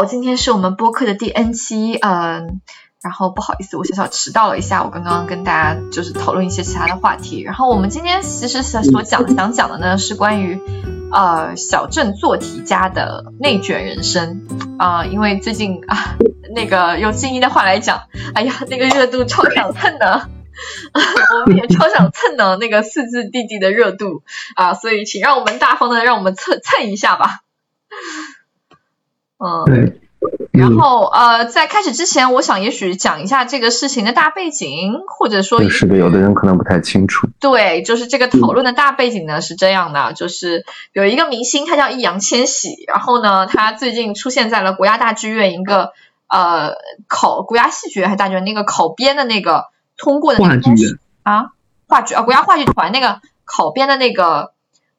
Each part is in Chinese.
我今天是我们播客的第 N 期，嗯，然后不好意思，我小小迟到了一下，我刚刚跟大家就是讨论一些其他的话题，然后我们今天其实想所讲想讲的呢是关于呃小镇做题家的内卷人生。啊，因为最近啊那个用静音的话来讲，哎呀那个热度超想蹭的，我们也超想蹭的那个四字弟弟的热度。啊，所以请让我们大方的让我们蹭蹭一下吧。嗯，对。然后呃，在开始之前，我想也许讲一下这个事情的大背景，或者说是的，有的人可能不太清楚。对，就是这个讨论的大背景呢是这样的，就是有一个明星，他叫易烊千玺，然后呢，他最近出现在了国家大剧院一个呃考国家戏剧院还是大剧院那个考编的那个通过的啊话剧啊国家话剧团那个考编的那个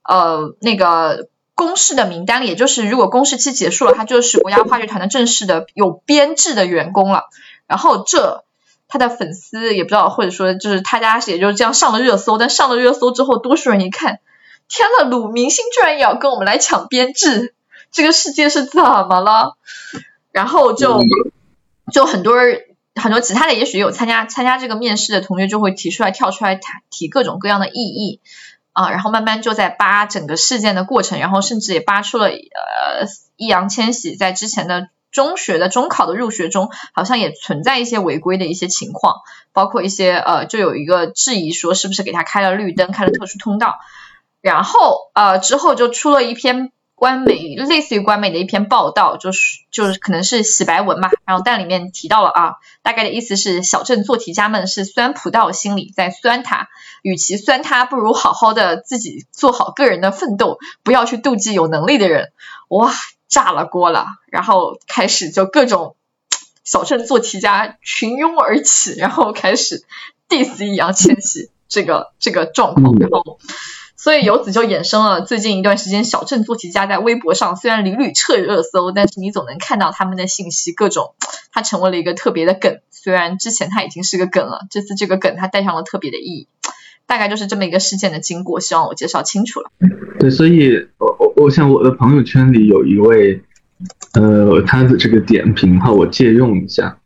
呃那个。公示的名单里，也就是如果公示期结束了，他就是国家话剧团的正式的有编制的员工了。然后这他的粉丝也不知道，或者说就是他家也就是这样上了热搜。但上了热搜之后，多数人一看，天呐，鲁明星居然也要跟我们来抢编制，这个世界是怎么了？然后就就很多人很多其他的，也许有参加参加这个面试的同学就会提出来跳出来谈提各种各样的异议。啊，然后慢慢就在扒整个事件的过程，然后甚至也扒出了呃，易烊千玺在之前的中学的中考的入学中，好像也存在一些违规的一些情况，包括一些呃，就有一个质疑说是不是给他开了绿灯，开了特殊通道，然后呃之后就出了一篇。官媒类似于官媒的一篇报道，就是就是可能是洗白文吧，然后但里面提到了啊，大概的意思是小镇做题家们是酸葡萄心理在酸他，与其酸他，不如好好的自己做好个人的奋斗，不要去妒忌有能力的人。哇，炸了锅了，然后开始就各种小镇做题家群拥而起，然后开始 diss 易烊千玺这个这个状况，然后。所以由此就衍生了最近一段时间，小镇做题家在微博上虽然屡屡撤热搜，但是你总能看到他们的信息，各种它成为了一个特别的梗。虽然之前它已经是个梗了，这次这个梗它带上了特别的意义。大概就是这么一个事件的经过，希望我介绍清楚了。对，所以我我我想我的朋友圈里有一位，呃，他的这个点评哈，我借用一下，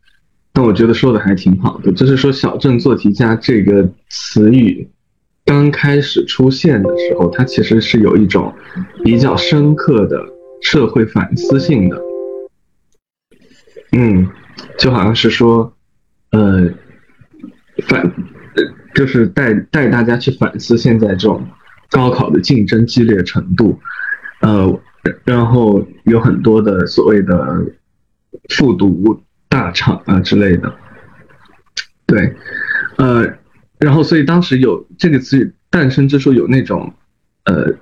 但我觉得说的还挺好的，就是说小镇做题家这个词语。刚开始出现的时候，它其实是有一种比较深刻的社会反思性的，嗯，就好像是说，呃，反，就是带带大家去反思现在这种高考的竞争激烈程度，呃，然后有很多的所谓的复读大厂啊之类的，对，呃。然后，所以当时有这个词语诞生之初，有那种，呃，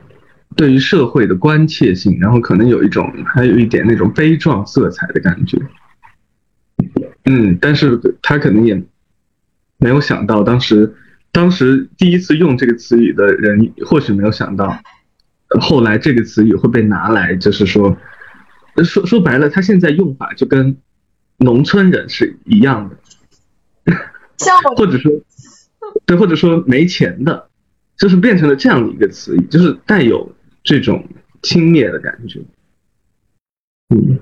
对于社会的关切性，然后可能有一种，还有一点那种悲壮色彩的感觉。嗯，但是他可能也没有想到，当时，当时第一次用这个词语的人，或许没有想到，后来这个词语会被拿来，就是说，说说白了，他现在用法就跟农村人是一样的，或者说。对，或者说没钱的，就是变成了这样的一个词语，就是带有这种轻蔑的感觉。嗯，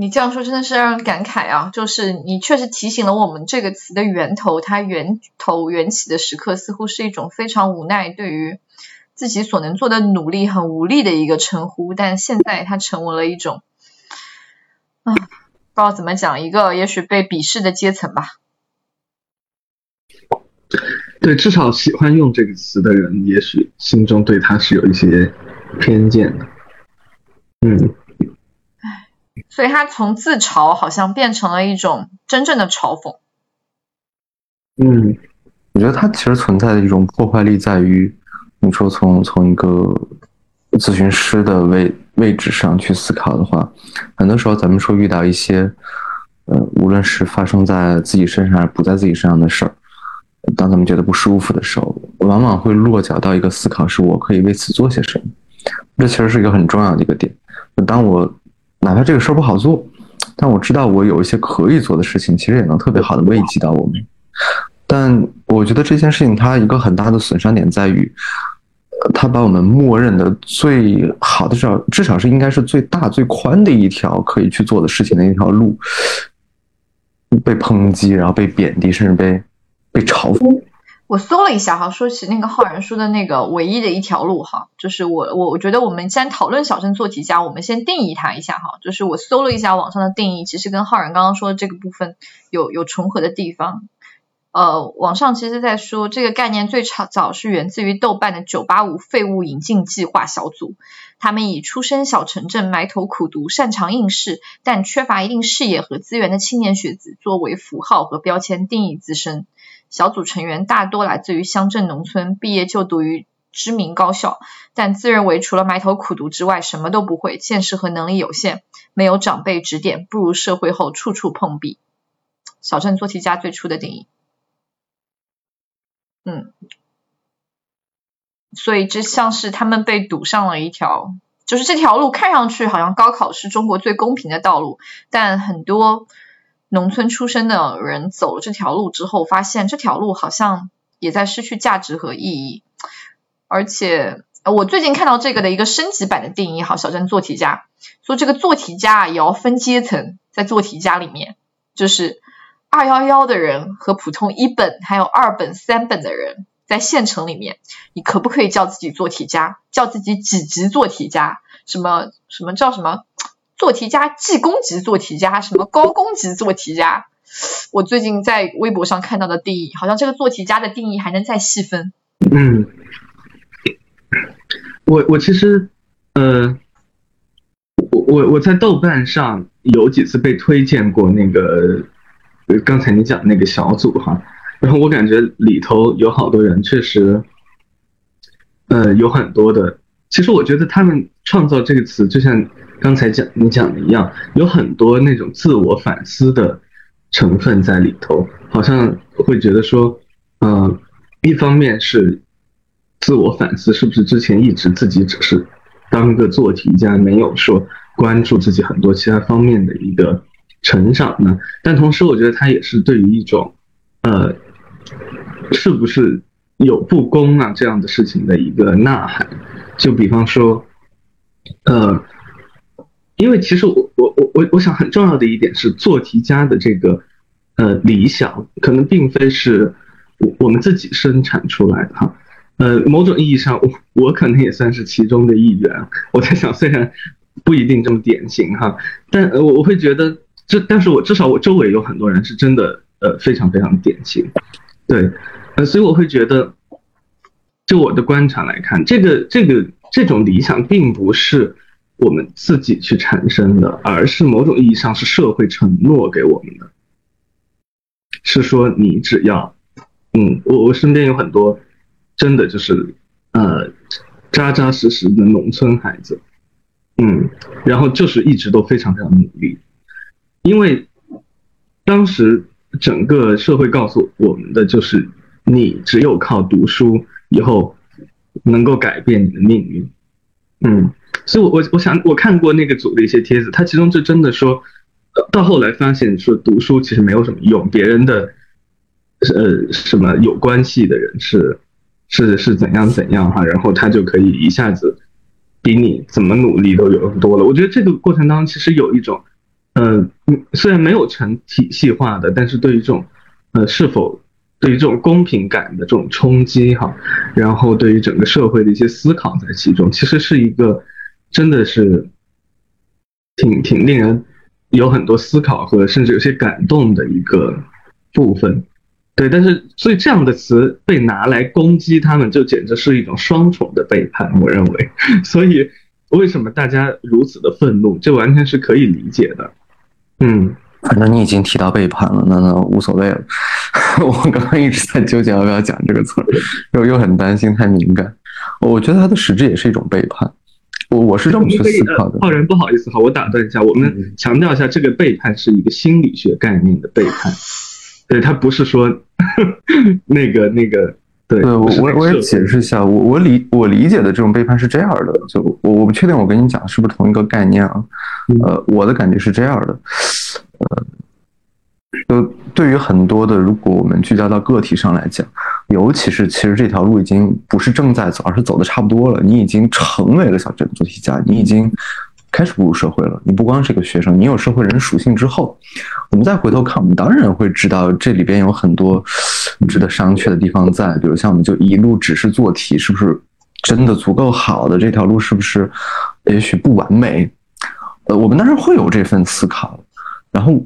你这样说真的是让人感慨啊！就是你确实提醒了我们这个词的源头，它源头缘起的时刻，似乎是一种非常无奈，对于自己所能做的努力很无力的一个称呼，但现在它成为了一种，啊。不知道怎么讲，一个也许被鄙视的阶层吧。对，至少喜欢用这个词的人，也许心中对他是有一些偏见的。嗯。所以他从自嘲好像变成了一种真正的嘲讽。嗯，我觉得他其实存在的一种破坏力在于，你说从从一个咨询师的位。位置上去思考的话，很多时候咱们说遇到一些，呃，无论是发生在自己身上还是不在自己身上的事儿，当咱们觉得不舒服的时候，往往会落脚到一个思考：是我可以为此做些什么？这其实是一个很重要的一个点。当我哪怕这个事儿不好做，但我知道我有一些可以做的事情，其实也能特别好的慰藉到我们。但我觉得这件事情它一个很大的损伤点在于，它把我们默认的最好的至少至少是应该是最大最宽的一条可以去做的事情的一条路，被抨击，然后被贬低，甚至被被嘲讽。我搜了一下哈，说起那个浩然说的那个唯一的一条路哈，就是我我我觉得我们既然讨论小镇做题家，我们先定义它一下哈。就是我搜了一下网上的定义，其实跟浩然刚刚说的这个部分有有重合的地方。呃，网上其实在说这个概念最早是源自于豆瓣的九八五废物引进计划小组，他们以出身小城镇、埋头苦读、擅长应试但缺乏一定视野和资源的青年学子作为符号和标签定义自身。小组成员大多来自于乡镇农村，毕业就读于知名高校，但自认为除了埋头苦读之外什么都不会，见识和能力有限，没有长辈指点，步入社会后处处碰壁。小镇做题家最初的定义，嗯，所以这像是他们被堵上了一条，就是这条路看上去好像高考是中国最公平的道路，但很多。农村出身的人走了这条路之后，发现这条路好像也在失去价值和意义。而且我最近看到这个的一个升级版的定义，好，小镇做题家说这个做题家也要分阶层，在做题家里面，就是二幺幺的人和普通一本还有二本三本的人，在县城里面，你可不可以叫自己做题家？叫自己几级做题家？什么什么叫什么？做题家、技工级做题家、什么高工级做题家，我最近在微博上看到的定义，好像这个做题家的定义还能再细分。嗯，我我其实，呃，我我我在豆瓣上有几次被推荐过那个，刚才你讲那个小组哈，然后我感觉里头有好多人确实，呃，有很多的，其实我觉得他们创造这个词就像。刚才讲你讲的一样，有很多那种自我反思的成分在里头，好像会觉得说，嗯，一方面是自我反思，是不是之前一直自己只是当个做题家，没有说关注自己很多其他方面的一个成长呢？但同时，我觉得他也是对于一种，呃，是不是有不公啊这样的事情的一个呐喊。就比方说，呃。因为其实我我我我我想很重要的一点是做题家的这个呃理想可能并非是我我们自己生产出来的哈，呃某种意义上我我可能也算是其中的一员。我在想虽然不一定这么典型哈，但我我会觉得这但是我至少我周围有很多人是真的呃非常非常典型，对，呃所以我会觉得就我的观察来看，这个这个这种理想并不是。我们自己去产生的，而是某种意义上是社会承诺给我们的，是说你只要，嗯，我我身边有很多，真的就是呃扎扎实实的农村孩子，嗯，然后就是一直都非常非常努力，因为当时整个社会告诉我们的就是，你只有靠读书以后能够改变你的命运，嗯。所以，我我我想我看过那个组的一些帖子，他其中就真的说，到后来发现说读书其实没有什么用，别人的，呃，什么有关系的人是是是怎样怎样哈，然后他就可以一下子比你怎么努力都有多了。我觉得这个过程当中其实有一种，呃，虽然没有成体系化的，但是对于这种，呃，是否对于这种公平感的这种冲击哈，然后对于整个社会的一些思考在其中，其实是一个。真的是挺挺令人有很多思考和甚至有些感动的一个部分，对。但是，所以这样的词被拿来攻击他们，就简直是一种双重的背叛。我认为，所以为什么大家如此的愤怒，这完全是可以理解的。嗯，反正你已经提到背叛了，那那无所谓了。我刚刚一直在纠结要不要讲这个词，又又很担心太敏感。我觉得它的实质也是一种背叛。我我是这么去思考的。浩然，不好意思哈，我打断一下，我们强调一下，这个背叛是一个心理学概念的背叛，对他不是说 那个那个，对，我我我也解释一下，我我理我理解的这种背叛是这样的，就我我不确定我跟你讲是不是同一个概念啊，呃，我的感觉是这样的，呃，就对于很多的，如果我们聚焦到个体上来讲，尤其是其实这条路已经不是正在走，而是走的差不多了。你已经成为了小镇做题家，你已经开始步入社会了。你不光是个学生，你有社会人属性之后，我们再回头看，我们当然会知道这里边有很多值得商榷的地方在。比如像我们就一路只是做题，是不是真的足够好的？这条路是不是也许不完美？呃，我们当然会有这份思考，然后。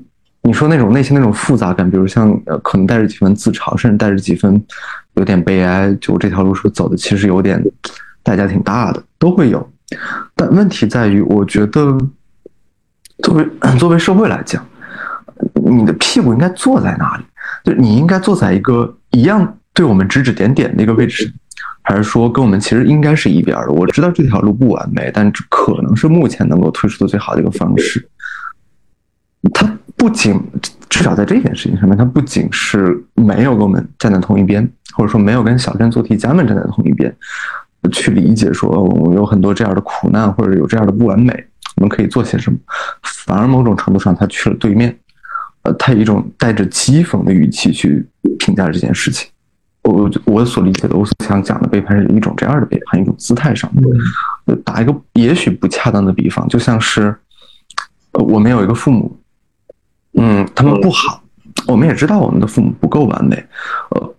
你说那种内心那种复杂感，比如像呃，可能带着几分自嘲，甚至带着几分有点悲哀，就这条路是走的，其实有点代价挺大的，都会有。但问题在于，我觉得作为 作为社会来讲，你的屁股应该坐在哪里？就你应该坐在一个一样对我们指指点点的一个位置，还是说跟我们其实应该是一边的？我知道这条路不完美，但可能是目前能够推出的最好的一个方式。它不仅至少在这件事情上面，他不仅是没有跟我们站在同一边，或者说没有跟小镇做题家们站在同一边，去理解说我们有很多这样的苦难，或者有这样的不完美，我们可以做些什么，反而某种程度上，他去了对面，呃，他以一种带着讥讽的语气去评价这件事情。我我所理解的，我所想讲的背叛是一种这样的背叛，一种姿态上的。打一个也许不恰当的比方，就像是，呃，我们有一个父母。嗯，他们不好，我们也知道我们的父母不够完美，呃，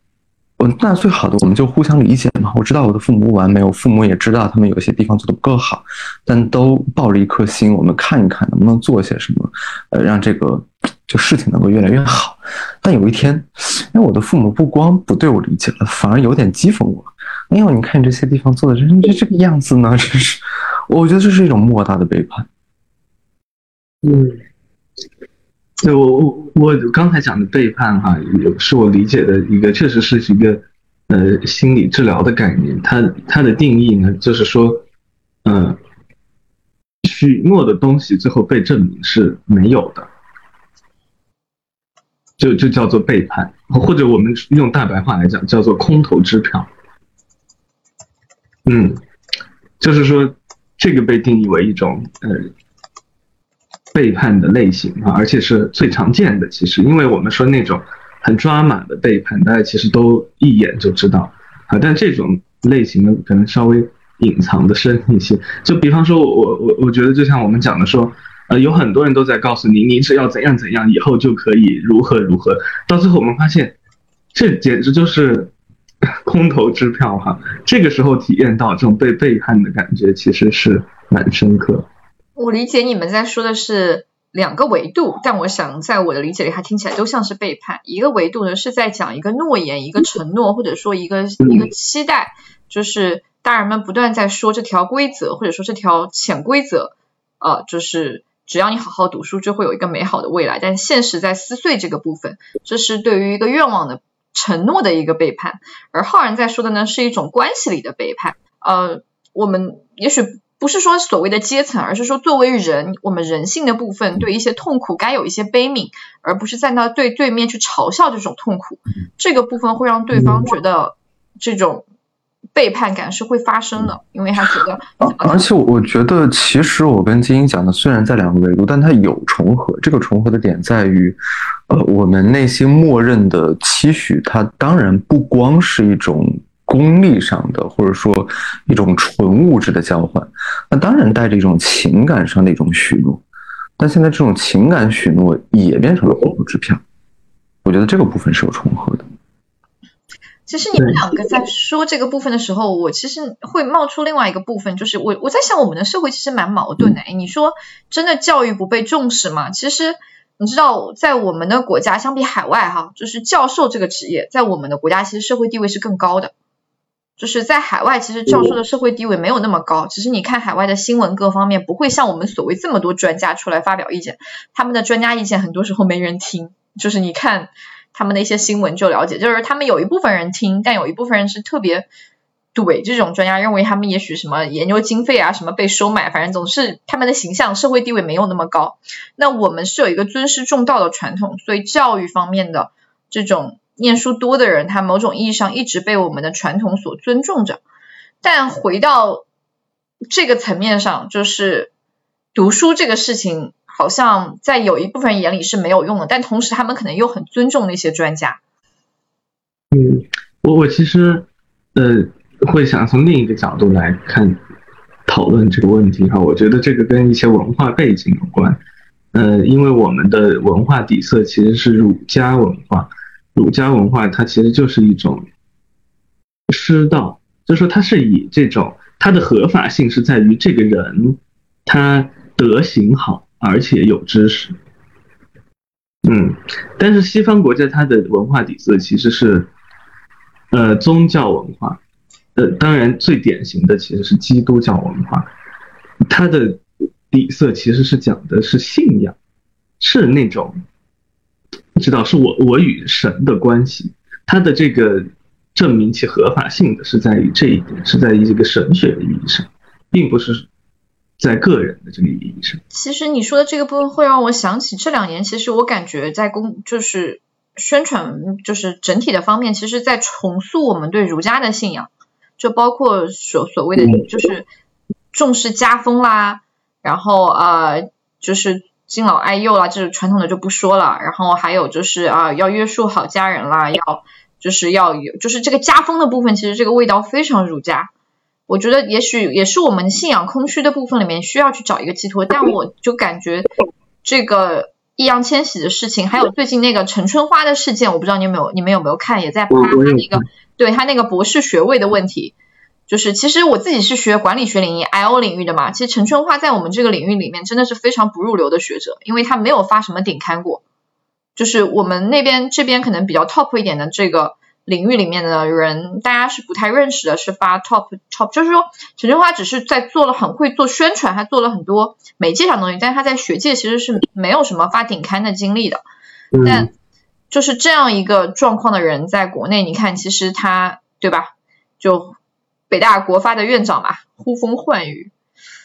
我那最好的我们就互相理解嘛。我知道我的父母不完美，我父母也知道他们有些地方做的不够好，但都抱着一颗心，我们看一看能不能做些什么，呃，让这个就事情能够越来越好。但有一天，因为我的父母不光不对我理解了，反而有点讥讽我。哎呦，你看你这些地方做的真是这个样子呢，真是，我觉得这是一种莫大的背叛。嗯。对我我我刚才讲的背叛哈，也是我理解的一个，确实是一个呃心理治疗的概念。它它的定义呢，就是说，呃，许诺的东西最后被证明是没有的，就就叫做背叛，或者我们用大白话来讲，叫做空头支票。嗯，就是说这个被定义为一种呃。背叛的类型啊，而且是最常见的。其实，因为我们说那种很抓马的背叛，大家其实都一眼就知道啊。但这种类型呢，可能稍微隐藏的深一些。就比方说，我我我觉得，就像我们讲的说，呃，有很多人都在告诉你，你只要怎样怎样，以后就可以如何如何。到最后，我们发现，这简直就是 空头支票哈。这个时候体验到这种被背叛的感觉，其实是蛮深刻。我理解你们在说的是两个维度，但我想在我的理解里，它听起来都像是背叛。一个维度呢是在讲一个诺言、一个承诺，或者说一个一个期待，就是大人们不断在说这条规则，或者说这条潜规则，呃，就是只要你好好读书，就会有一个美好的未来。但现实在撕碎这个部分，这是对于一个愿望的承诺的一个背叛。而浩然在说的呢，是一种关系里的背叛。呃，我们也许。不是说所谓的阶层，而是说作为人，我们人性的部分对一些痛苦该有一些悲悯，而不是在那对对面去嘲笑这种痛苦。这个部分会让对方觉得这种背叛感是会发生的，因为他觉得。而且我觉得，其实我跟金英讲的虽然在两个维度，但它有重合。这个重合的点在于，呃，我们内心默认的期许，它当然不光是一种。功利上的，或者说一种纯物质的交换，那当然带着一种情感上的一种许诺，但现在这种情感许诺也变成了空头支票，我觉得这个部分是有重合的。其实你们两个在说这个部分的时候，我其实会冒出另外一个部分，就是我我在想，我们的社会其实蛮矛盾的。你说真的教育不被重视吗？其实你知道，在我们的国家相比海外哈，就是教授这个职业，在我们的国家其实社会地位是更高的。就是在海外，其实教授的社会地位没有那么高。其实你看海外的新闻各方面，不会像我们所谓这么多专家出来发表意见。他们的专家意见很多时候没人听。就是你看他们的一些新闻就了解，就是他们有一部分人听，但有一部分人是特别怼这种专家，认为他们也许什么研究经费啊什么被收买，反正总是他们的形象社会地位没有那么高。那我们是有一个尊师重道的传统，所以教育方面的这种。念书多的人，他某种意义上一直被我们的传统所尊重着。但回到这个层面上，就是读书这个事情好像在有一部分人眼里是没有用的，但同时他们可能又很尊重那些专家。嗯，我我其实呃会想从另一个角度来看讨论这个问题哈，我觉得这个跟一些文化背景有关。呃，因为我们的文化底色其实是儒家文化，儒家文化它其实就是一种师道，就说它是以这种它的合法性是在于这个人他德行好，而且有知识。嗯，但是西方国家它的文化底色其实是呃宗教文化，呃，当然最典型的其实是基督教文化，它的。底色其实是讲的是信仰，是那种知道是我我与神的关系，它的这个证明其合法性的是在于这一点，是在于这个神学的意义上，并不是在个人的这个意义上。其实你说的这个部分会让我想起这两年，其实我感觉在公就是宣传就是整体的方面，其实在重塑我们对儒家的信仰，就包括所所谓的就是重视家风啦。然后呃，就是敬老爱幼啦，这种传统的就不说了。然后还有就是啊，要约束好家人啦，要就是要有，就是这个家风的部分，其实这个味道非常儒家。我觉得也许也是我们信仰空虚的部分里面需要去找一个寄托。但我就感觉这个易烊千玺的事情，还有最近那个陈春花的事件，我不知道你有没有你们有没有看，也在扒他那个对他那个博士学位的问题。就是其实我自己是学管理学领域 I O 领域的嘛，其实陈春花在我们这个领域里面真的是非常不入流的学者，因为他没有发什么顶刊过。就是我们那边这边可能比较 top 一点的这个领域里面的人，大家是不太认识的，是发 top top，就是说陈春花只是在做了很会做宣传，还做了很多媒介上的东西，但是他在学界其实是没有什么发顶刊的经历的。但就是这样一个状况的人，在国内你看，其实他对吧，就。北大国发的院长嘛，呼风唤雨，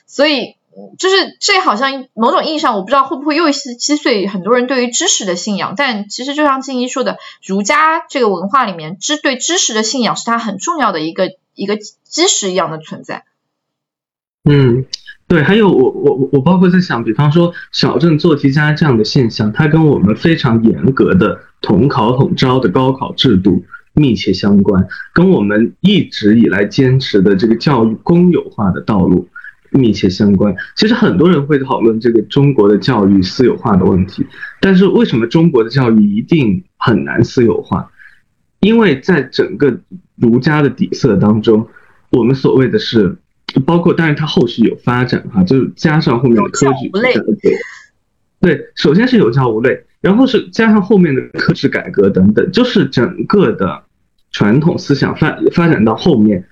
所以就是这好像某种意义上，我不知道会不会又是击碎很多人对于知识的信仰。但其实就像静怡说的，儒家这个文化里面，知对知识的信仰是它很重要的一个一个基石一样的存在。嗯，对，还有我我我包括在想，比方说小镇做题家这样的现象，它跟我们非常严格的统考统招的高考制度。密切相关，跟我们一直以来坚持的这个教育公有化的道路密切相关。其实很多人会讨论这个中国的教育私有化的问题，但是为什么中国的教育一定很难私有化？因为在整个儒家的底色当中，我们所谓的是，包括当然它后续有发展哈，就是加上后面的科举改革，对，首先是有教无类。然后是加上后面的科制改革等等，就是整个的传统思想发发展到后面。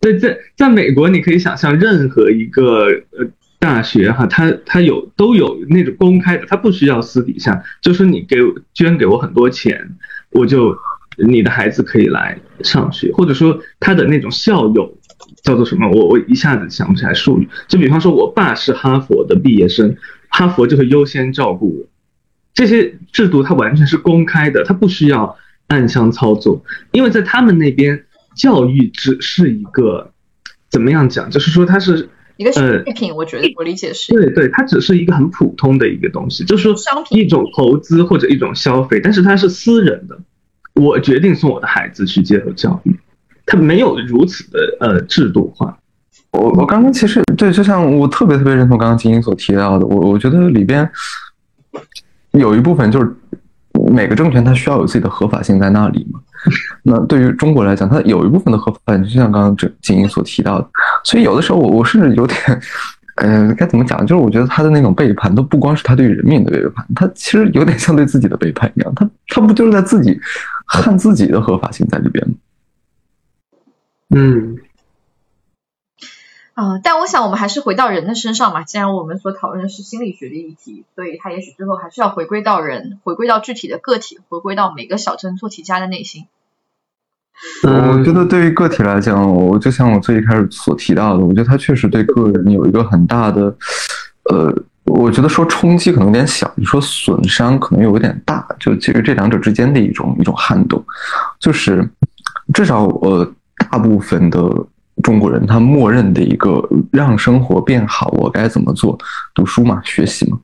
对，在在美国，你可以想象任何一个呃大学哈，它它有都有那种公开的，它不需要私底下，就是你给捐给我很多钱，我就你的孩子可以来上学，或者说他的那种校友叫做什么，我我一下子想不起来术语。就比方说我爸是哈佛的毕业生，哈佛就会优先照顾我。这些制度它完全是公开的，它不需要暗箱操作，因为在他们那边，教育只是一个怎么样讲，就是说它是一个商品，我觉得我理解是，对对，它只是一个很普通的一个东西，就是说一种投资或者一种消费，但是它是私人的，我决定送我的孩子去接受教育，它没有如此的呃制度化。我我刚刚其实对，就像我特别特别认同刚刚金英所提到的，我我觉得里边。有一部分就是每个政权它需要有自己的合法性在那里嘛。那对于中国来讲，它有一部分的合法性，就像刚刚这景英所提到的。所以有的时候我我甚至有点，呃，该怎么讲？就是我觉得他的那种背叛，都不光是他对人民的背叛，他其实有点像对自己的背叛一样。他他不就是在自己看自己的合法性在里边吗？嗯。啊，但我想我们还是回到人的身上嘛。既然我们所讨论的是心理学的议题，所以它也许最后还是要回归到人，回归到具体的个体，回归到每个小镇做题家的内心。我觉得对于个体来讲，我就像我最一开始所提到的，我觉得它确实对个人有一个很大的，呃，我觉得说冲击可能有点小，你说损伤可能有点大，就其实这两者之间的一种一种撼动，就是至少呃大部分的。中国人他默认的一个让生活变好，我该怎么做？读书嘛，学习嘛。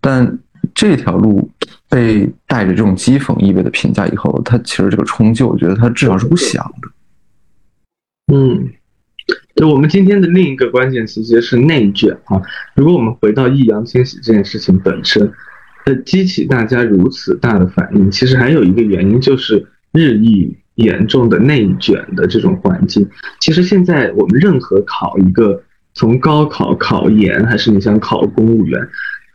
但这条路被带着这种讥讽意味的评价以后，他其实这个冲击，我觉得他至少是不祥的。嗯，就我们今天的另一个关键词其实是内卷啊。如果我们回到易烊千玺这件事情本身，呃，激起大家如此大的反应，其实还有一个原因就是日益严重的内卷的这种环境。其实现在我们任何考一个，从高考考研，还是你想考公务员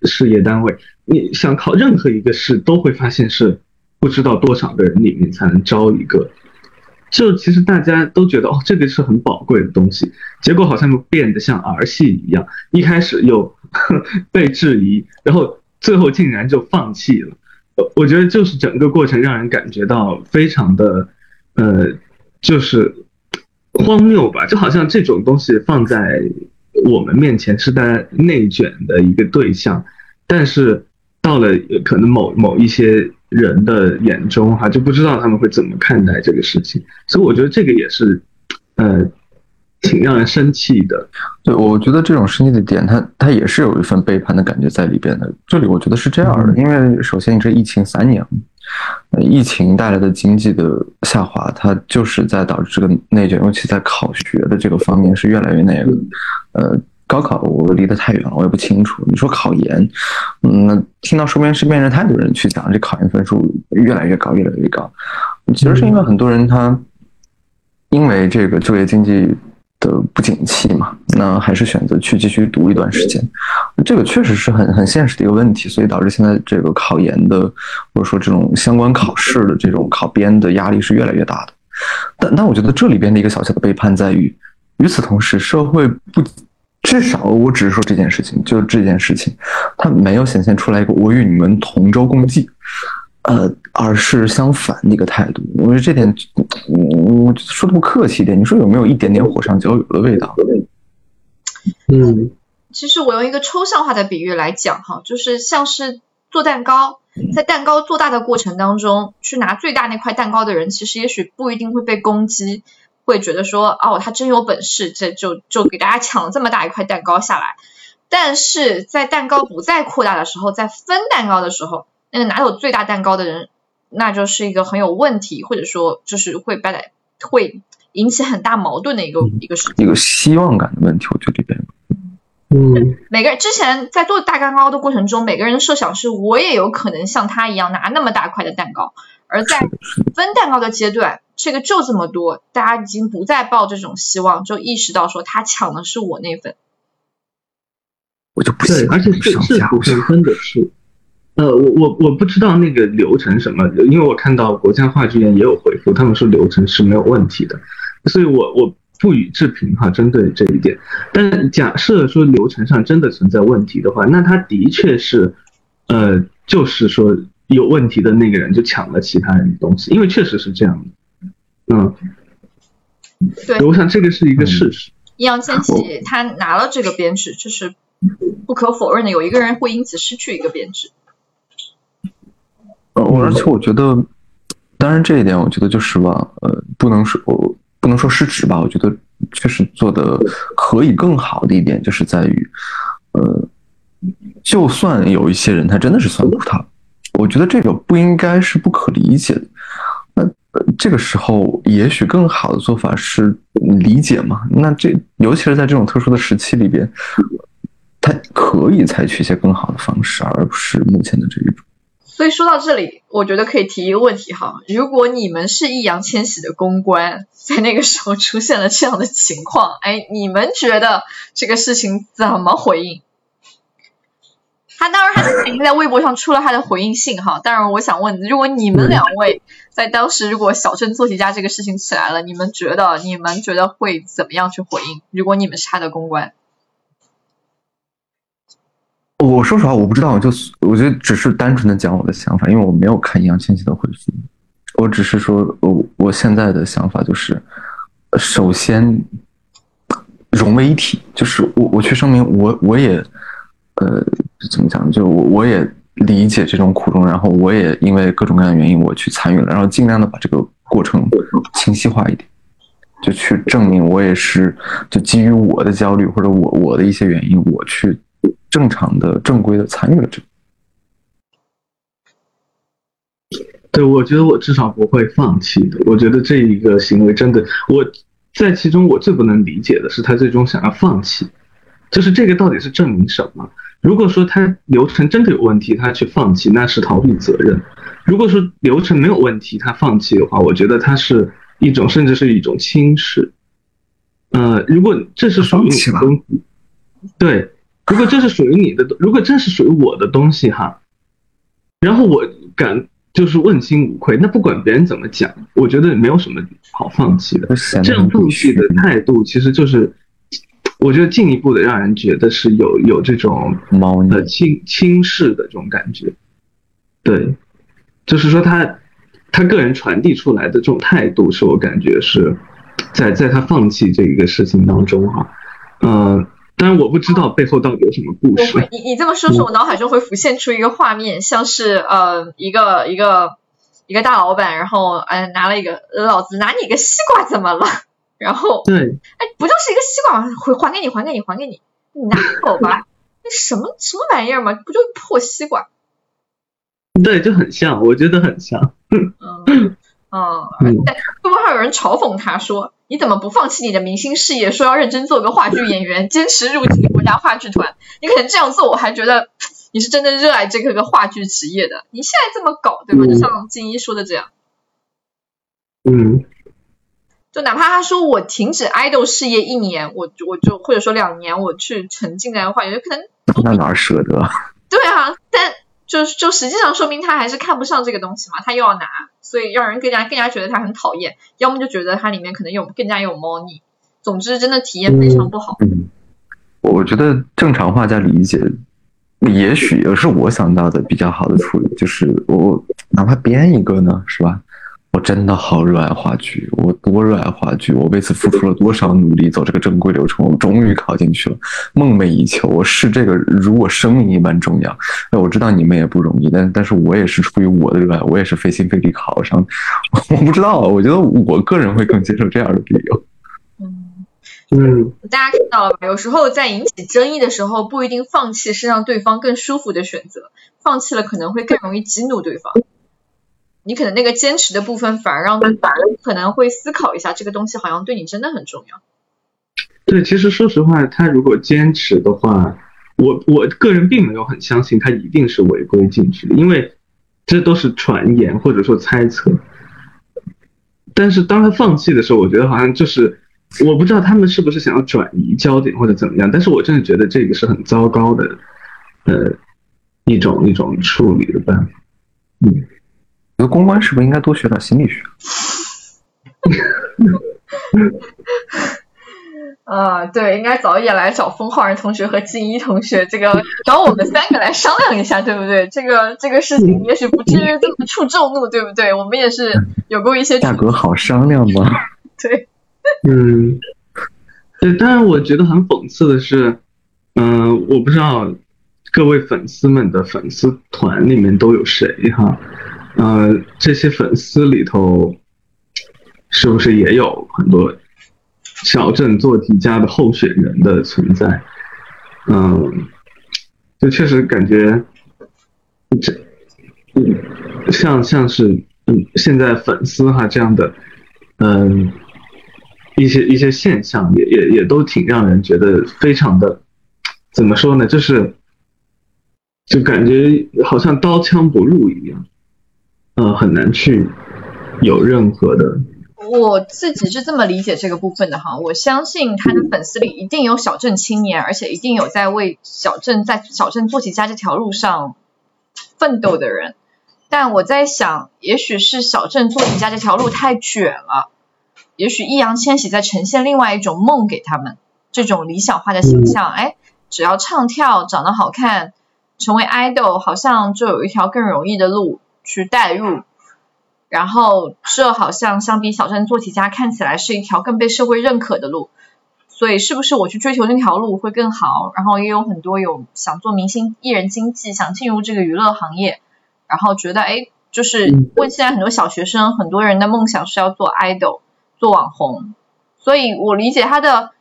事业单位，你想考任何一个试，都会发现是不知道多少个人里面才能招一个。就其实大家都觉得哦，这个是很宝贵的东西，结果好像又变得像儿戏一样，一开始又 被质疑，然后。最后竟然就放弃了，我我觉得就是整个过程让人感觉到非常的，呃，就是荒谬吧，就好像这种东西放在我们面前是大家内卷的一个对象，但是到了可能某某一些人的眼中哈，就不知道他们会怎么看待这个事情，所以我觉得这个也是，呃。挺让人生气的，对，我觉得这种生气的点，它它也是有一份背叛的感觉在里边的。这里我觉得是这样的，因为首先你这疫情三年，疫情带来的经济的下滑，它就是在导致这个内卷，尤其在考学的这个方面是越来越那个。呃，高考我离得太远了，我也不清楚。你说考研，嗯，听到身边身边人太多人去讲，这考研分数越来越高，越来越高，其实是因为很多人他因为这个就业经济。的不景气嘛，那还是选择去继续读一段时间，这个确实是很很现实的一个问题，所以导致现在这个考研的或者说这种相关考试的这种考编的压力是越来越大的。但但我觉得这里边的一个小小的背叛在于，与此同时，社会不至少我只是说这件事情，就这件事情，它没有显现出来一个我与你们同舟共济。呃，而是相反的一个态度。我觉得这点，我说的不客气一点，你说有没有一点点火上浇油的味道？嗯，其实我用一个抽象化的比喻来讲哈，就是像是做蛋糕，在蛋糕做大的过程当中，去拿最大那块蛋糕的人，其实也许不一定会被攻击，会觉得说哦，他真有本事，这就就给大家抢了这么大一块蛋糕下来。但是在蛋糕不再扩大的时候，在分蛋糕的时候。那个拿有最大蛋糕的人，那就是一个很有问题，或者说就是会带来会引起很大矛盾的一个一个事情。一个希望感的问题，我觉得这边。嗯。每个人之前在做大蛋糕的过程中，每个人的设想是，我也有可能像他一样拿那么大块的蛋糕。而在分蛋糕的阶段，这个就这么多，大家已经不再抱这种希望，就意识到说他抢的是我那份。我就不信。而且是是不十分的是。呃，我我我不知道那个流程什么，因为我看到国家话剧院也有回复，他们说流程是没有问题的，所以我我不予置评哈，针对这一点。但假设说流程上真的存在问题的话，那他的确是，呃，就是说有问题的那个人就抢了其他人的东西，因为确实是这样的。嗯，对，我想这个是一个事实。易烊千玺他拿了这个编制，这是不可否认的，有一个人会因此失去一个编制。呃，而且我觉得，当然这一点，我觉得就是吧，呃，不能说不能说失职吧，我觉得确实做的可以更好的一点，就是在于，呃，就算有一些人他真的是算不他，我觉得这个不应该是不可理解的。那这个时候，也许更好的做法是理解嘛。那这尤其是在这种特殊的时期里边，他可以采取一些更好的方式，而不是目前的这一种。所以说到这里，我觉得可以提一个问题哈，如果你们是易烊千玺的公关，在那个时候出现了这样的情况，哎，你们觉得这个事情怎么回应？他当然他已经在微博上出了他的回应信哈，当然我想问，如果你们两位在当时如果小镇做题家这个事情起来了，你们觉得你们觉得会怎么样去回应？如果你们是他的公关？我说实话，我不知道，就我觉得只是单纯的讲我的想法，因为我没有看易烊千玺的回复，我只是说，我我现在的想法就是，首先融为一体，就是我我去声明，我我也呃怎么讲，就我我也理解这种苦衷，然后我也因为各种各样的原因我去参与了，然后尽量的把这个过程清晰化一点。就去证明我也是，就基于我的焦虑或者我我的一些原因，我去正常的正规的参与了这个。对，我觉得我至少不会放弃的。我觉得这一个行为真的，我在其中我最不能理解的是他最终想要放弃，就是这个到底是证明什么？如果说他流程真的有问题，他去放弃那是逃避责任；如果说流程没有问题，他放弃的话，我觉得他是一种甚至是一种轻视。呃，如果这是属于你的东西，对，如果这是属于你的，如果这是属于我的东西哈，然后我敢。就是问心无愧，那不管别人怎么讲，我觉得没有什么好放弃的。这样放弃的态度，其实就是，我觉得进一步的让人觉得是有有这种呃轻轻视的这种感觉。对，就是说他他个人传递出来的这种态度，是我感觉是在在他放弃这一个事情当中哈，嗯。当然我不知道背后到底有什么故事。你你这么说说，我脑海中会浮现出一个画面，像是呃一个一个一个大老板，然后哎拿了一个老子拿你个西瓜怎么了？然后对，哎不就是一个西瓜吗？还还给你还给你还给你，你拿走吧。那什么什么玩意儿嘛？不就破西瓜？对，就很像，我觉得很像。嗯。嗯，但会不会还有人嘲讽他说：“你怎么不放弃你的明星事业，说要认真做个话剧演员，坚持入籍国家话剧团？你可能这样做，我还觉得你是真的热爱这个个话剧职业的。你现在这么搞，对吧？就像金一说的这样。嗯，就哪怕他说我停止爱豆事业一年，我我就或者说两年，我去沉浸在话剧，可能那哪舍得？对啊，但。就就实际上说明他还是看不上这个东西嘛，他又要拿，所以让人更加更加觉得他很讨厌，要么就觉得它里面可能有更加有猫腻，总之真的体验非常不好。嗯，我觉得正常化加理解，也许也是我想到的比较好的处理，就是我哪怕编一个呢，是吧？我真的好热爱话剧，我多热爱话剧，我为此付出了多少努力，走这个正规流程，我终于考进去了，梦寐以求。我视这个如我生命一般重要。那我知道你们也不容易，但但是我也是出于我的热爱，我也是费心费力考上。我不知道，我觉得我个人会更接受这样的理由。嗯嗯，大家看到了吧？有时候在引起争议的时候，不一定放弃是让对方更舒服的选择，放弃了可能会更容易激怒对方。你可能那个坚持的部分，反而让反而可能会思考一下，这个东西好像对你真的很重要。对，其实说实话，他如果坚持的话，我我个人并没有很相信他一定是违规进去的，因为这都是传言或者说猜测。但是当他放弃的时候，我觉得好像就是我不知道他们是不是想要转移焦点或者怎么样，但是我真的觉得这个是很糟糕的，呃，一种一种处理的办法，嗯。那公关是不是应该多学点心理学？啊，对，应该早一点来找封浩然同学和静一同学，这个 找我们三个来商量一下，对不对？这个这个事情也许不至于这么触众怒，对不对？我们也是有过一些价格好商量吗？对，嗯，对，但是我觉得很讽刺的是，嗯，我不知道各位粉丝们的粉丝团里面都有谁哈。呃，这些粉丝里头，是不是也有很多小镇做题家的候选人的存在？嗯，就确实感觉这，嗯，像像是嗯，现在粉丝哈这样的，嗯，一些一些现象也也也都挺让人觉得非常的，怎么说呢？就是就感觉好像刀枪不入一样。呃，很难去有任何的。我自己是这么理解这个部分的哈，我相信他的粉丝里一定有小镇青年，而且一定有在为小镇在小镇做起家这条路上奋斗的人。但我在想，也许是小镇做起家这条路太卷了，也许易烊千玺在呈现另外一种梦给他们，这种理想化的形象，哎，只要唱跳长得好看，成为 idol，好像就有一条更容易的路。去代入，然后这好像相比小镇做题家看起来是一条更被社会认可的路，所以是不是我去追求那条路会更好？然后也有很多有想做明星艺人经济，想进入这个娱乐行业，然后觉得哎，就是问现在很多小学生，很多人的梦想是要做 idol，做网红，所以我理解他的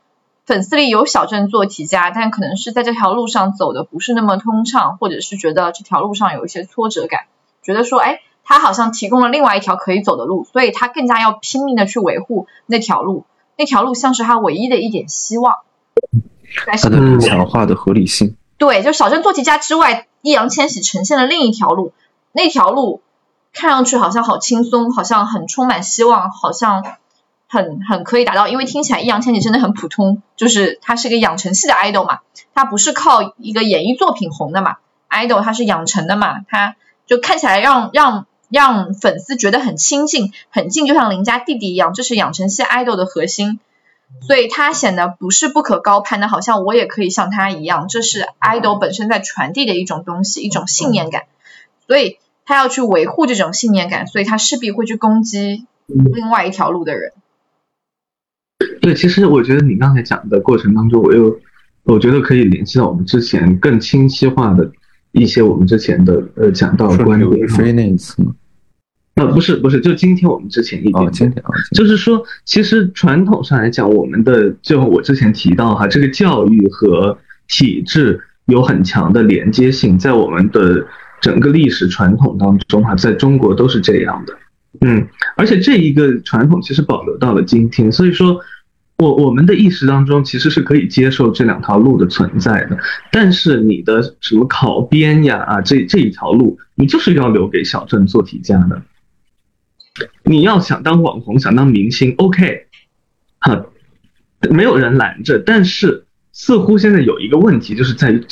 粉丝里有小镇做题家，但可能是在这条路上走的不是那么通畅，或者是觉得这条路上有一些挫折感，觉得说，哎，他好像提供了另外一条可以走的路，所以他更加要拼命的去维护那条路，那条路像是他唯一的一点希望。他的强化的合理性。对，就小镇做题家之外，易烊千玺呈现了另一条路，那条路看上去好像好轻松，好像很充满希望，好像很很可以达到。因为听起来易烊千玺真的很普通，就是他是一个养成系的 idol 嘛，他不是靠一个演艺作品红的嘛，idol 他是养成的嘛，他就看起来让让让粉丝觉得很亲近，很近，就像邻家弟弟一样，这是养成系 idol 的核心。所以他显得不是不可高攀的，好像我也可以像他一样，这是 idol 本身在传递的一种东西，一种信念感。所以他要去维护这种信念感，所以他势必会去攻击另外一条路的人。对，其实我觉得你刚才讲的过程当中，我又我觉得可以联系到我们之前更清晰化的一些我们之前的呃讲到观点。非那一次吗？呃，不是不是，就今天我们之前一点，今天啊，就是说，其实传统上来讲，我们的就我之前提到哈，这个教育和体制有很强的连接性，在我们的整个历史传统当中哈，在中国都是这样的，嗯，而且这一个传统其实保留到了今天，所以说，我我们的意识当中其实是可以接受这两条路的存在的，但是你的什么考编呀啊，这这一条路，你就是要留给小镇做题家的。你要想当网红，想当明星，OK，哈，没有人拦着。但是似乎现在有一个问题，就是在于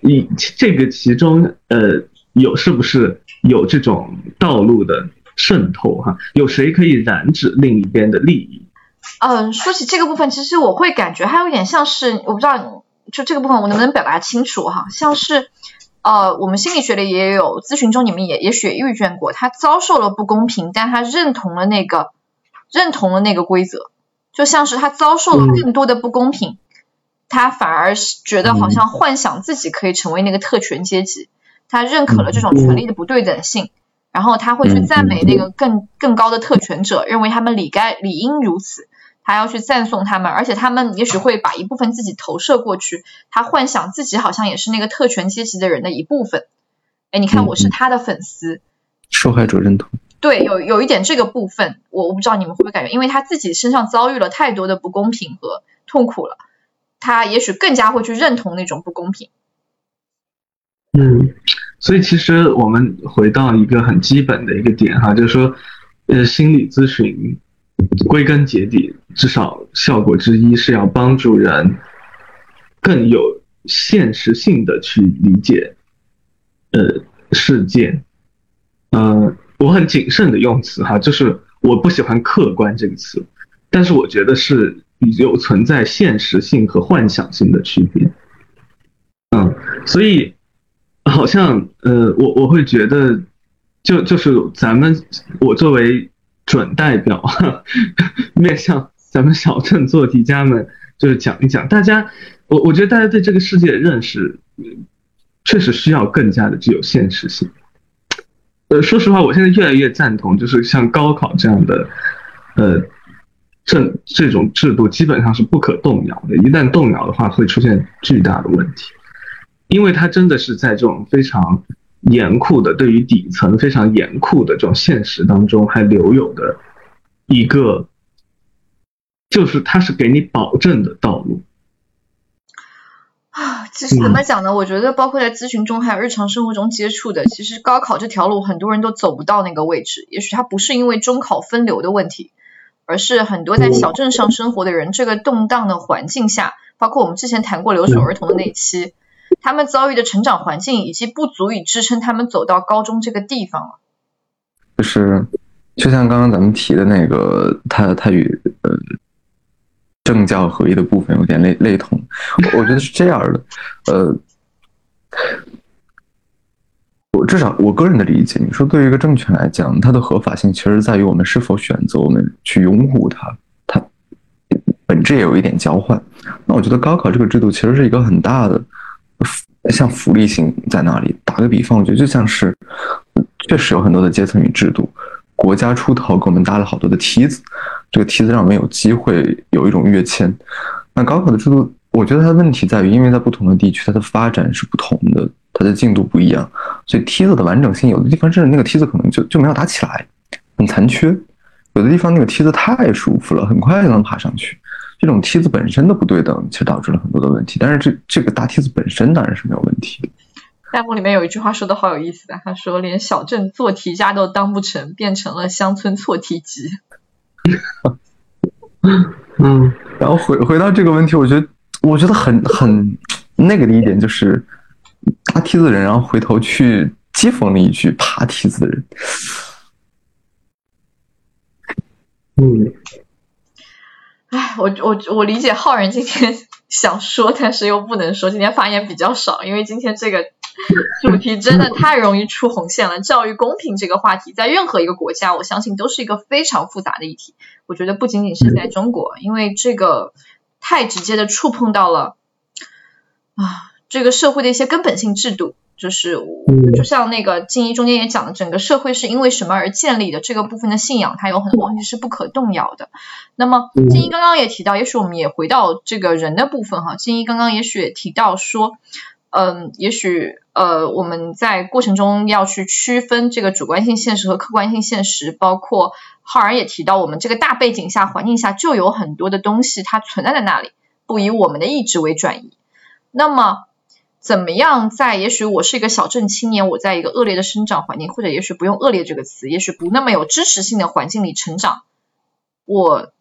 你这个其中，呃，有是不是有这种道路的渗透？哈，有谁可以染指另一边的利益？嗯，说起这个部分，其实我会感觉还有点像是，我不知道，就这个部分我能不能表达清楚？哈，像是。呃，我们心理学里也有咨询中，你们也也许遇见过，他遭受了不公平，但他认同了那个认同了那个规则，就像是他遭受了更多的不公平，他反而是觉得好像幻想自己可以成为那个特权阶级，他认可了这种权利的不对等性，然后他会去赞美那个更更高的特权者，认为他们理该理应如此。他要去赞颂他们，而且他们也许会把一部分自己投射过去，他幻想自己好像也是那个特权阶级的人的一部分。哎，你看我是他的粉丝，受害者认同。对，有有一点这个部分，我我不知道你们会不会感觉，因为他自己身上遭遇了太多的不公平和痛苦了，他也许更加会去认同那种不公平。嗯，所以其实我们回到一个很基本的一个点哈，就是说，呃，心理咨询。归根结底，至少效果之一是要帮助人更有现实性的去理解呃事件。呃，我很谨慎的用词哈，就是我不喜欢“客观”这个词，但是我觉得是有存在现实性和幻想性的区别。嗯，所以好像呃，我我会觉得，就就是咱们我作为。准代表 面向咱们小镇做题家们，就是讲一讲大家，我我觉得大家对这个世界的认识，确实需要更加的具有现实性。呃，说实话，我现在越来越赞同，就是像高考这样的，呃，这这种制度基本上是不可动摇的，一旦动摇的话，会出现巨大的问题，因为它真的是在这种非常。严酷的，对于底层非常严酷的这种现实当中，还留有的一个，就是它是给你保证的道路啊。其实怎么讲呢？我觉得包括在咨询中，还有日常生活中接触的，其实高考这条路，很多人都走不到那个位置。也许它不是因为中考分流的问题，而是很多在小镇上生活的人，这个动荡的环境下，包括我们之前谈过留守儿童的那一期。他们遭遇的成长环境已经不足以支撑他们走到高中这个地方了。就是，就像刚刚咱们提的那个，他他与呃政教合一的部分有点类类同。我觉得是这样的，呃，我至少我个人的理解，你说对于一个政权来讲，它的合法性其实在于我们是否选择我们去拥护它，它本质也有一点交换。那我觉得高考这个制度其实是一个很大的。像福利性在那里？打个比方，我觉得就像是，确实有很多的阶层与制度，国家出头给我们搭了好多的梯子，这个梯子让我们有机会有一种跃迁。那高考的制度，我觉得它的问题在于，因为在不同的地区，它的发展是不同的，它的进度不一样，所以梯子的完整性，有的地方甚至那个梯子可能就就没有搭起来，很残缺；有的地方那个梯子太舒服了，很快就能爬上去。这种梯子本身的不对等，其实导致了很多的问题。但是这这个大梯子本身当然是没有问题。弹幕里面有一句话说的好有意思的，他说连小镇做题家都当不成，变成了乡村错题集。嗯，然后回回到这个问题，我觉得我觉得很很那个的一点就是搭梯子的人，然后回头去讥讽了一句爬梯子的人。嗯。哎，我我我理解浩然今天 想说，但是又不能说。今天发言比较少，因为今天这个 主题真的太容易出红线了。教育公平这个话题，在任何一个国家，我相信都是一个非常复杂的议题。我觉得不仅仅是在中国，因为这个太直接的触碰到了啊，这个社会的一些根本性制度。就是，就像那个静一中间也讲的，整个社会是因为什么而建立的？这个部分的信仰，它有很多东西是不可动摇的。那么静一刚刚也提到，也许我们也回到这个人的部分哈。静一刚刚也许也提到说，嗯，也许呃我们在过程中要去区分这个主观性现实和客观性现实，包括浩然也提到，我们这个大背景下环境下就有很多的东西它存在在那里，不以我们的意志为转移。那么。怎么样在？也许我是一个小镇青年，我在一个恶劣的生长环境，或者也许不用恶劣这个词，也许不那么有支持性的环境里成长，我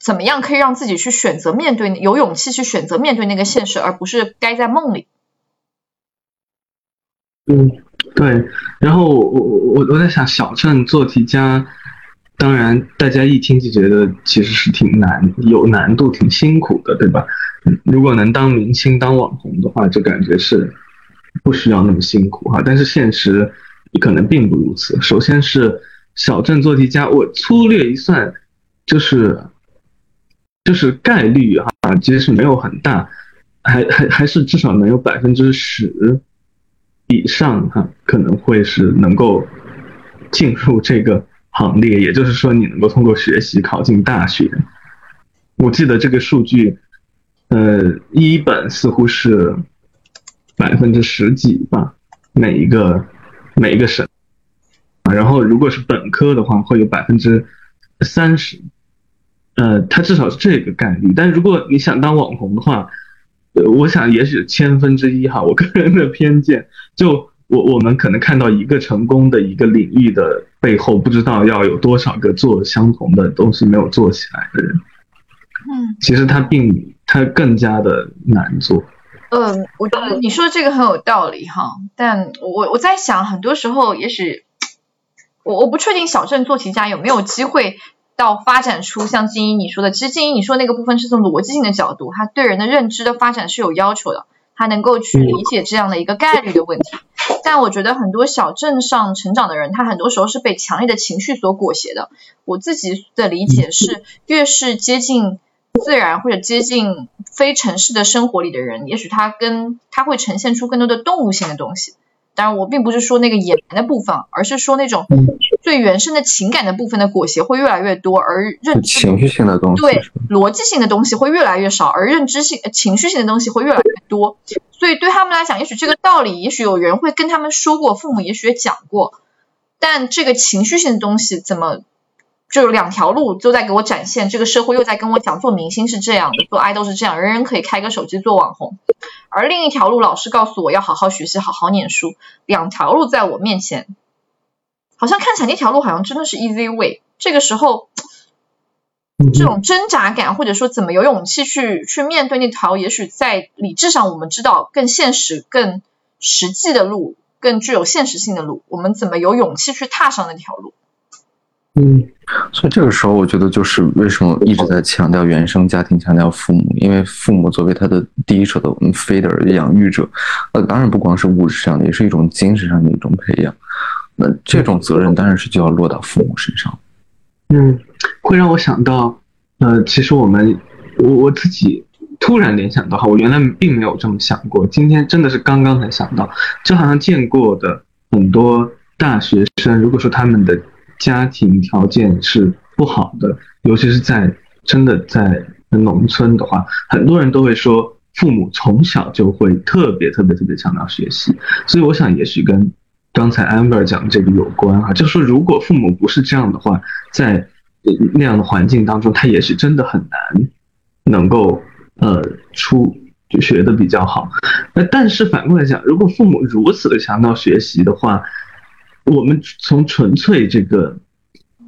怎么样可以让自己去选择面对，有勇气去选择面对那个现实，而不是待在梦里？嗯，对。然后我我我我在想，小镇做题家。当然，大家一听就觉得其实是挺难，有难度，挺辛苦的，对吧？如果能当明星、当网红的话，就感觉是不需要那么辛苦哈。但是现实可能并不如此。首先是小镇做题家，我粗略一算，就是就是概率哈，其实是没有很大，还还还是至少能有百分之十以上哈，可能会是能够进入这个。行列，也就是说，你能够通过学习考进大学。我记得这个数据，呃，一本似乎是百分之十几吧，每一个每一个省。然后，如果是本科的话，会有百分之三十。呃，它至少是这个概率。但如果你想当网红的话，呃，我想也许千分之一哈，我个人的偏见就。我我们可能看到一个成功的一个领域的背后，不知道要有多少个做相同的东西没有做起来的人。嗯，其实他并他更加的难做。嗯，我觉得你说这个很有道理哈，但我我在想，很多时候也许我我不确定小镇做题家有没有机会到发展出像金一你说的，其实金一你说那个部分是从逻辑性的角度，他对人的认知的发展是有要求的。他能够去理解这样的一个概率的问题，但我觉得很多小镇上成长的人，他很多时候是被强烈的情绪所裹挟的。我自己的理解是，越是接近自然或者接近非城市的生活里的人，也许他跟他会呈现出更多的动物性的东西。当然，我并不是说那个野蛮的部分，而是说那种最原生的情感的部分的裹挟会越来越多，而认知情绪性的东西对逻辑性的东西会越来越少，而认知性、情绪性的东西会越来越多。所以对他们来讲，也许这个道理，也许有人会跟他们说过，父母也许也讲过，但这个情绪性的东西怎么？就两条路都在给我展现，这个社会又在跟我讲，做明星是这样的，做爱豆是这样，人人可以开个手机做网红。而另一条路，老师告诉我要好好学习，好好念书。两条路在我面前，好像看起来那条路好像真的是 easy way。这个时候，这种挣扎感，或者说怎么有勇气去去面对那条，也许在理智上我们知道更现实、更实际的路，更具有现实性的路，我们怎么有勇气去踏上那条路？嗯，所以这个时候，我觉得就是为什么一直在强调原生家庭，强调父母，因为父母作为他的第一手的 feeder 养育者，呃，当然不光是物质上的，也是一种精神上的一种培养。那这种责任当然是就要落到父母身上。嗯，会让我想到，呃，其实我们我我自己突然联想到哈，我原来并没有这么想过，今天真的是刚刚才想到，就好像见过的很多大学生，如果说他们的。家庭条件是不好的，尤其是在真的在农村的话，很多人都会说父母从小就会特别特别特别强调学习，所以我想也许跟刚才 Amber 讲这个有关啊，就是说如果父母不是这样的话，在那样的环境当中，他也许真的很难能够呃出就学的比较好。那但是反过来讲，如果父母如此的强调学习的话，我们从纯粹这个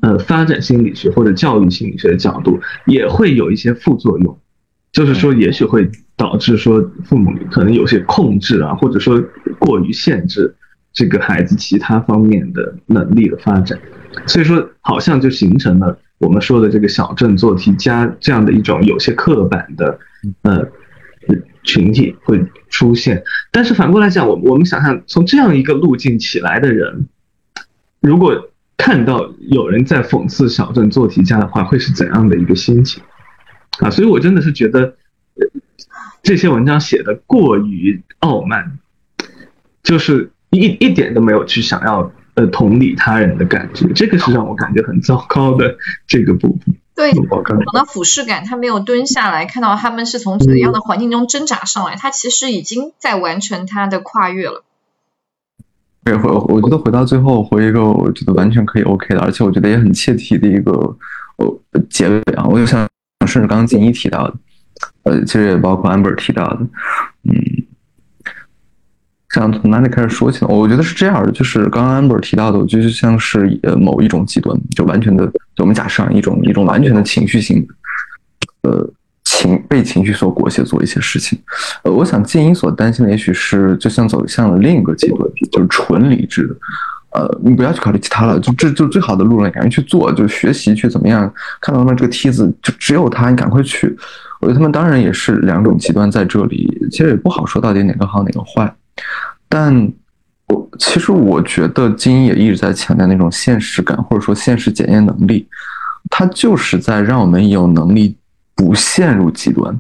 呃发展心理学或者教育心理学的角度，也会有一些副作用，就是说也许会导致说父母可能有些控制啊，或者说过于限制这个孩子其他方面的能力的发展，所以说好像就形成了我们说的这个小镇做题家这样的一种有些刻板的呃群体会出现。但是反过来讲，我我们想想从这样一个路径起来的人。如果看到有人在讽刺小镇做题家的话，会是怎样的一个心情啊？所以我真的是觉得这些文章写的过于傲慢，就是一一点都没有去想要呃同理他人的感觉，这个是让我感觉很糟糕的这个部分。对，讲到俯视感，他没有蹲下来看到他们是从怎样的环境中挣扎上来，他其实已经在完成他的跨越了。回我觉得回到最后回一个我觉得完全可以 OK 的，而且我觉得也很切题的一个呃结尾啊，我就想甚至刚刚静一提到的，呃，其实也包括 Amber 提到的，嗯，想从哪里开始说起呢？我觉得是这样的，就是刚刚 Amber 提到的，我觉得就像是呃某一种极端，就完全的，就我们假设一种一种完全的情绪性，呃。情被情绪所裹挟做一些事情，呃，我想静音所担心的也许是就像走向了另一个极端，就是纯理智的，呃，你不要去考虑其他了，就这就最好的路了，你赶紧去做，就学习去怎么样，看到他们这个梯子就只有他，你赶快去。我觉得他们当然也是两种极端在这里，其实也不好说到底哪个好哪个坏，但我其实我觉得静音也一直在强调那种现实感或者说现实检验能力，它就是在让我们有能力。不陷入极端，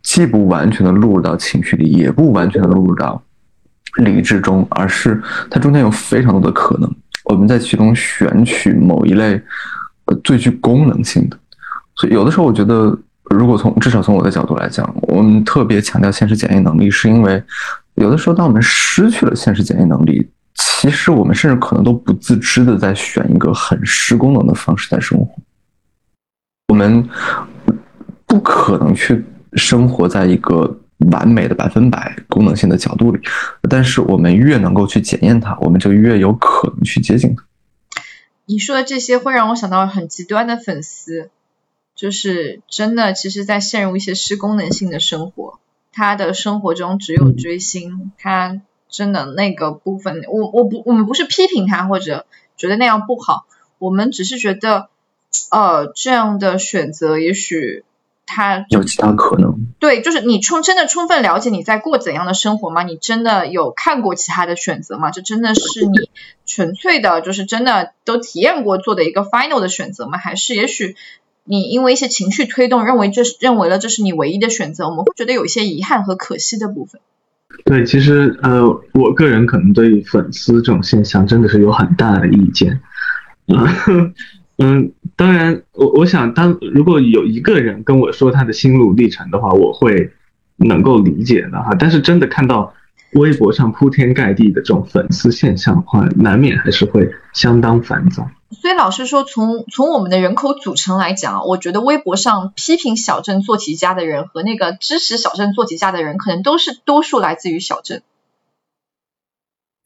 既不完全的落入到情绪里，也不完全的落入到理智中，而是它中间有非常多的可能。我们在其中选取某一类呃最具功能性的。所以有的时候，我觉得，如果从至少从我的角度来讲，我们特别强调现实检验能力，是因为有的时候，当我们失去了现实检验能力，其实我们甚至可能都不自知的在选一个很失功能的方式在生活。我们。不可能去生活在一个完美的百分百功能性的角度里，但是我们越能够去检验它，我们就越有可能去接近它。你说的这些会让我想到很极端的粉丝，就是真的，其实在陷入一些失功能性的生活，他的生活中只有追星，他真的那个部分，我我不我们不是批评他或者觉得那样不好，我们只是觉得，呃，这样的选择也许。他有其他可能？对，就是你充真的充分了解你在过怎样的生活吗？你真的有看过其他的选择吗？这真的是你纯粹的，就是真的都体验过做的一个 final 的选择吗？还是也许你因为一些情绪推动，认为这是认为了这是你唯一的选择？我们会觉得有一些遗憾和可惜的部分。对，其实呃，我个人可能对粉丝这种现象真的是有很大的意见。嗯，当然，我我想，当如果有一个人跟我说他的心路历程的话，我会能够理解的哈。但是真的看到微博上铺天盖地的这种粉丝现象的话，难免还是会相当烦躁。所以老实说，从从我们的人口组成来讲，我觉得微博上批评小镇做题家的人和那个支持小镇做题家的人，可能都是多数来自于小镇。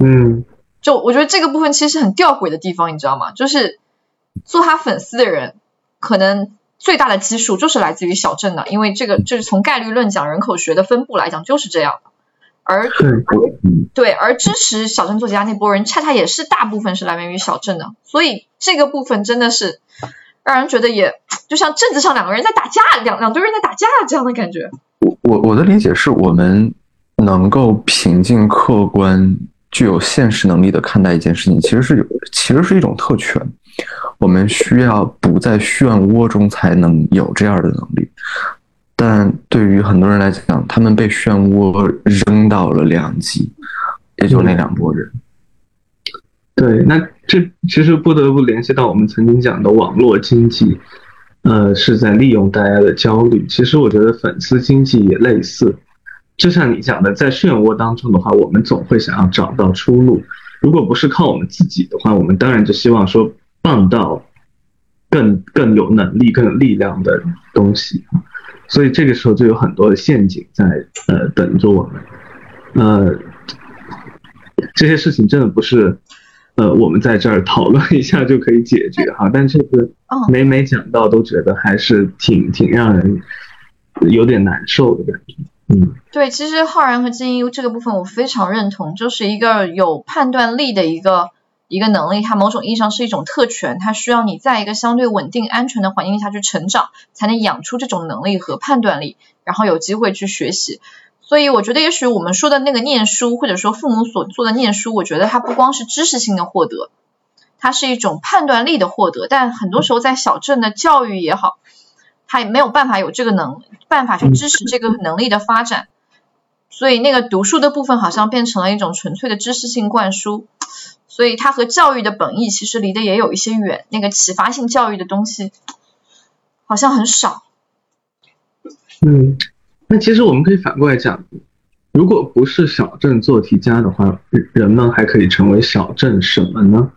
嗯，就我觉得这个部分其实很吊诡的地方，你知道吗？就是。做他粉丝的人，可能最大的基数就是来自于小镇的，因为这个就是从概率论讲，人口学的分布来讲就是这样的。而对，而支持小镇作家那波人，恰恰也是大部分是来源于小镇的，所以这个部分真的是让人觉得也就像镇子上两个人在打架，两两堆人在打架这样的感觉。我我我的理解是我们能够平静、客观、具有现实能力的看待一件事情，其实是有，其实是一种特权。我们需要不在漩涡中才能有这样的能力，但对于很多人来讲，他们被漩涡扔到了两极，也就那两拨人。对，那这其实不得不联系到我们曾经讲的网络经济，呃，是在利用大家的焦虑。其实我觉得粉丝经济也类似，就像你讲的，在漩涡当中的话，我们总会想要找到出路。如果不是靠我们自己的话，我们当然就希望说傍到更更有能力、更有力量的东西。所以这个时候就有很多的陷阱在呃等着我们。呃，这些事情真的不是。呃，我们在这儿讨论一下就可以解决哈，但这个每每讲到都觉得还是挺挺让人有点难受的感觉。嗯，对，其实浩然和金英这个部分我非常认同，就是一个有判断力的一个一个能力，它某种意义上是一种特权，它需要你在一个相对稳定、安全的环境下去成长，才能养出这种能力和判断力，然后有机会去学习。所以我觉得，也许我们说的那个念书，或者说父母所做的念书，我觉得它不光是知识性的获得，它是一种判断力的获得。但很多时候在小镇的教育也好，他也没有办法有这个能办法去支持这个能力的发展。所以那个读书的部分好像变成了一种纯粹的知识性灌输，所以它和教育的本意其实离得也有一些远。那个启发性教育的东西好像很少。嗯。那其实我们可以反过来讲，如果不是小镇做题家的话，人们还可以成为小镇什么呢？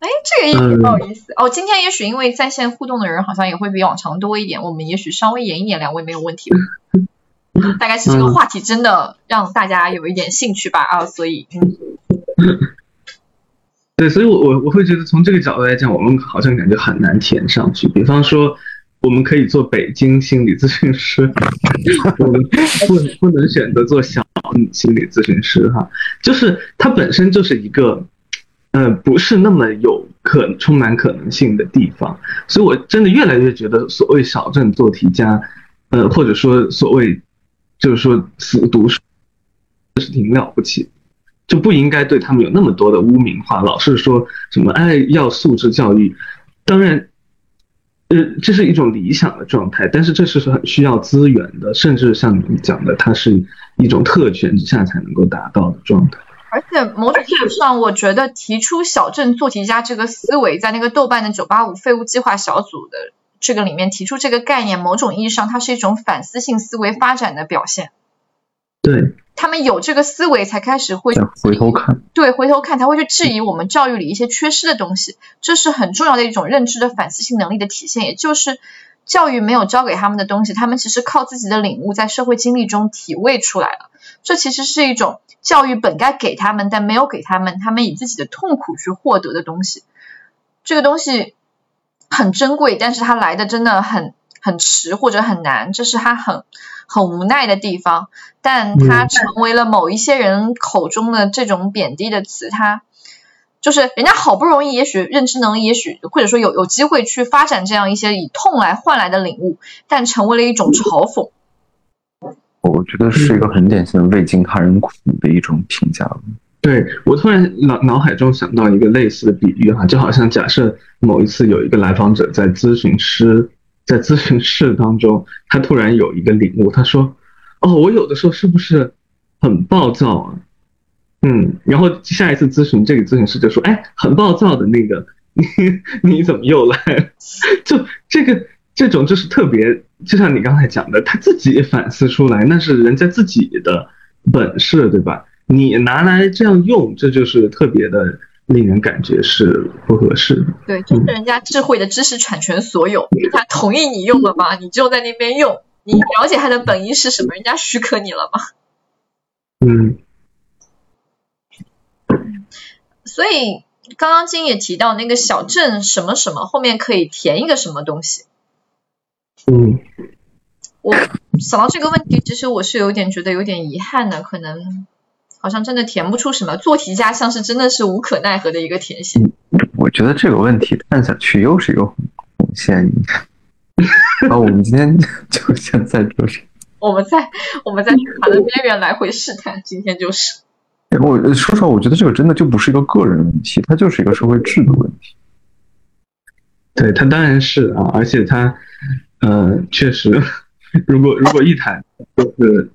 哎，这个也挺有意思哦。今天也许因为在线互动的人好像也会比往常多一点，我们也许稍微延一点，两位没有问题吧？大概是这个话题真的让大家有一点兴趣吧啊，所以嗯，对，所以我我我会觉得从这个角度来讲，我们好像感觉很难填上去，比方说。我们可以做北京心理咨询师，我们不不能选择做小心理咨询师哈，就是它本身就是一个，呃，不是那么有可充满可能性的地方，所以我真的越来越觉得，所谓小镇做题家，呃，或者说所谓就是说死读书，是挺了不起，就不应该对他们有那么多的污名化，老是说什么哎要素质教育，当然。呃，这是一种理想的状态，但是这是很需要资源的，甚至像你讲的，它是一种特权之下才能够达到的状态。而且某种意义上，我觉得提出小镇做题家这个思维，在那个豆瓣的九八五废物计划小组的这个里面提出这个概念，某种意义上它是一种反思性思维发展的表现。对。他们有这个思维，才开始会回头看，对，回头看才会去质疑我们教育里一些缺失的东西，这是很重要的一种认知的反思性能力的体现。也就是教育没有教给他们的东西，他们其实靠自己的领悟在社会经历中体味出来了。这其实是一种教育本该给他们但没有给他们，他们以自己的痛苦去获得的东西。这个东西很珍贵，但是它来的真的很很迟或者很难，这是它很。很无奈的地方，但它成为了某一些人口中的这种贬低的词。它就是人家好不容易，也许认知能力，也许或者说有有机会去发展这样一些以痛来换来的领悟，但成为了一种嘲讽。我觉得是一个很典型的未经他人苦的一种评价。对我突然脑脑海中想到一个类似的比喻哈，就好像假设某一次有一个来访者在咨询师。在咨询室当中，他突然有一个领悟，他说：“哦，我有的时候是不是很暴躁啊？”嗯，然后下一次咨询，这个咨询师就说：“哎，很暴躁的那个，你 你怎么又来？” 就这个这种就是特别，就像你刚才讲的，他自己反思出来，那是人家自己的本事，对吧？你拿来这样用，这就是特别的。令人感觉是不合适的。对，就是人家智慧的知识产权所有，他同意你用了吗？你就在那边用，你了解他的本意是什么？人家许可你了吗？嗯。所以刚刚金也提到那个小镇什么什么后面可以填一个什么东西。嗯。我想到这个问题，其实我是有点觉得有点遗憾的，可能。好像真的填不出什么，做题家像是真的是无可奈何的一个填写。我觉得这个问题看下去又是一个红线。啊，我们今天就现在就是，我们在我们在卡的边缘来回试探，今天就是。我说实话，我觉得这个真的就不是一个个人问题，它就是一个社会制度问题。对，它当然是啊，而且它，呃，确实，如果如果一谈，就是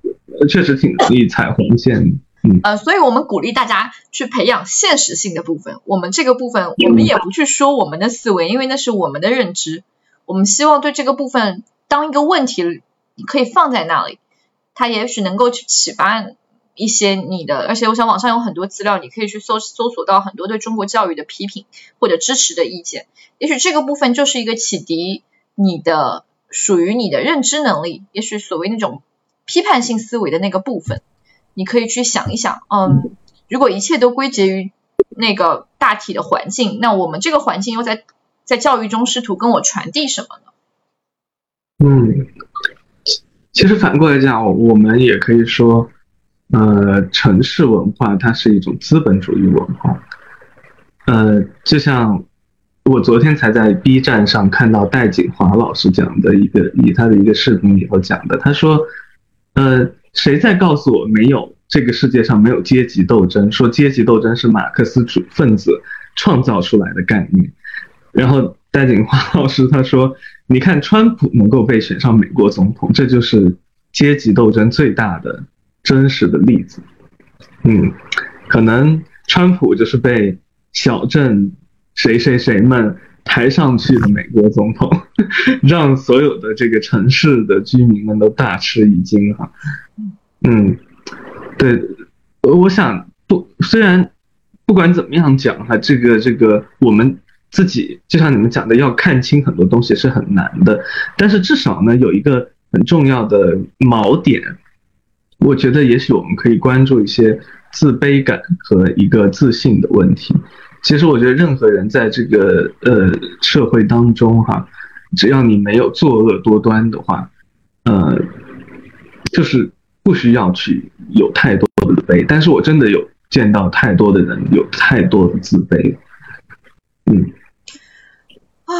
确实挺容易踩红线。嗯呃，所以我们鼓励大家去培养现实性的部分。我们这个部分，我们也不去说我们的思维，因为那是我们的认知。我们希望对这个部分当一个问题，你可以放在那里，它也许能够去启发一些你的。而且我想网上有很多资料，你可以去搜搜索到很多对中国教育的批评或者支持的意见。也许这个部分就是一个启迪你的属于你的认知能力，也许所谓那种批判性思维的那个部分，你可以去想一想，嗯，如果一切都归结于那个大体的环境，那我们这个环境又在在教育中试图跟我传递什么呢？嗯，其实反过来讲，我们也可以说，呃，城市文化它是一种资本主义文化。呃，就像我昨天才在 B 站上看到戴锦华老师讲的一个，以他的一个视频里头讲的，他说，呃，谁在告诉我没有这个世界上没有阶级斗争？说阶级斗争是马克思主分子创造出来的概念。然后戴锦华老师他说：“你看，川普能够被选上美国总统，这就是阶级斗争最大的真实的例子。嗯，可能川普就是被小镇谁谁谁们抬上去的美国总统，让所有的这个城市的居民们都大吃一惊哈。嗯，对，我想不，虽然不管怎么样讲哈，这个这个我们。”自己就像你们讲的，要看清很多东西是很难的，但是至少呢，有一个很重要的锚点，我觉得也许我们可以关注一些自卑感和一个自信的问题。其实我觉得任何人在这个呃社会当中哈，只要你没有作恶多端的话，呃，就是不需要去有太多的自卑。但是我真的有见到太多的人有太多的自卑，嗯。啊，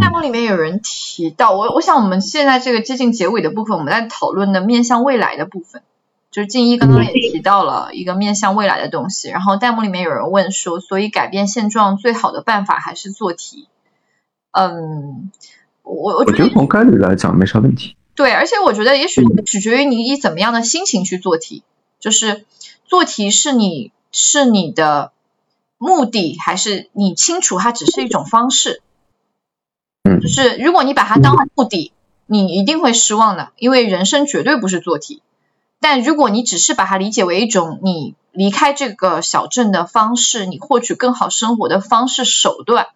弹幕里面有人提到我，我想我们现在这个接近结尾的部分，我们在讨论的面向未来的部分，就是静一刚刚也提到了一个面向未来的东西。然后弹幕里面有人问说，所以改变现状最好的办法还是做题？嗯，我我觉得从概率来讲没啥问题。对，而且我觉得也许取决于你以怎么样的心情去做题，就是做题是你是你的目的，还是你清楚它只是一种方式？就是如果你把它当目的，你一定会失望的，因为人生绝对不是做题。但如果你只是把它理解为一种你离开这个小镇的方式，你获取更好生活的方式手段，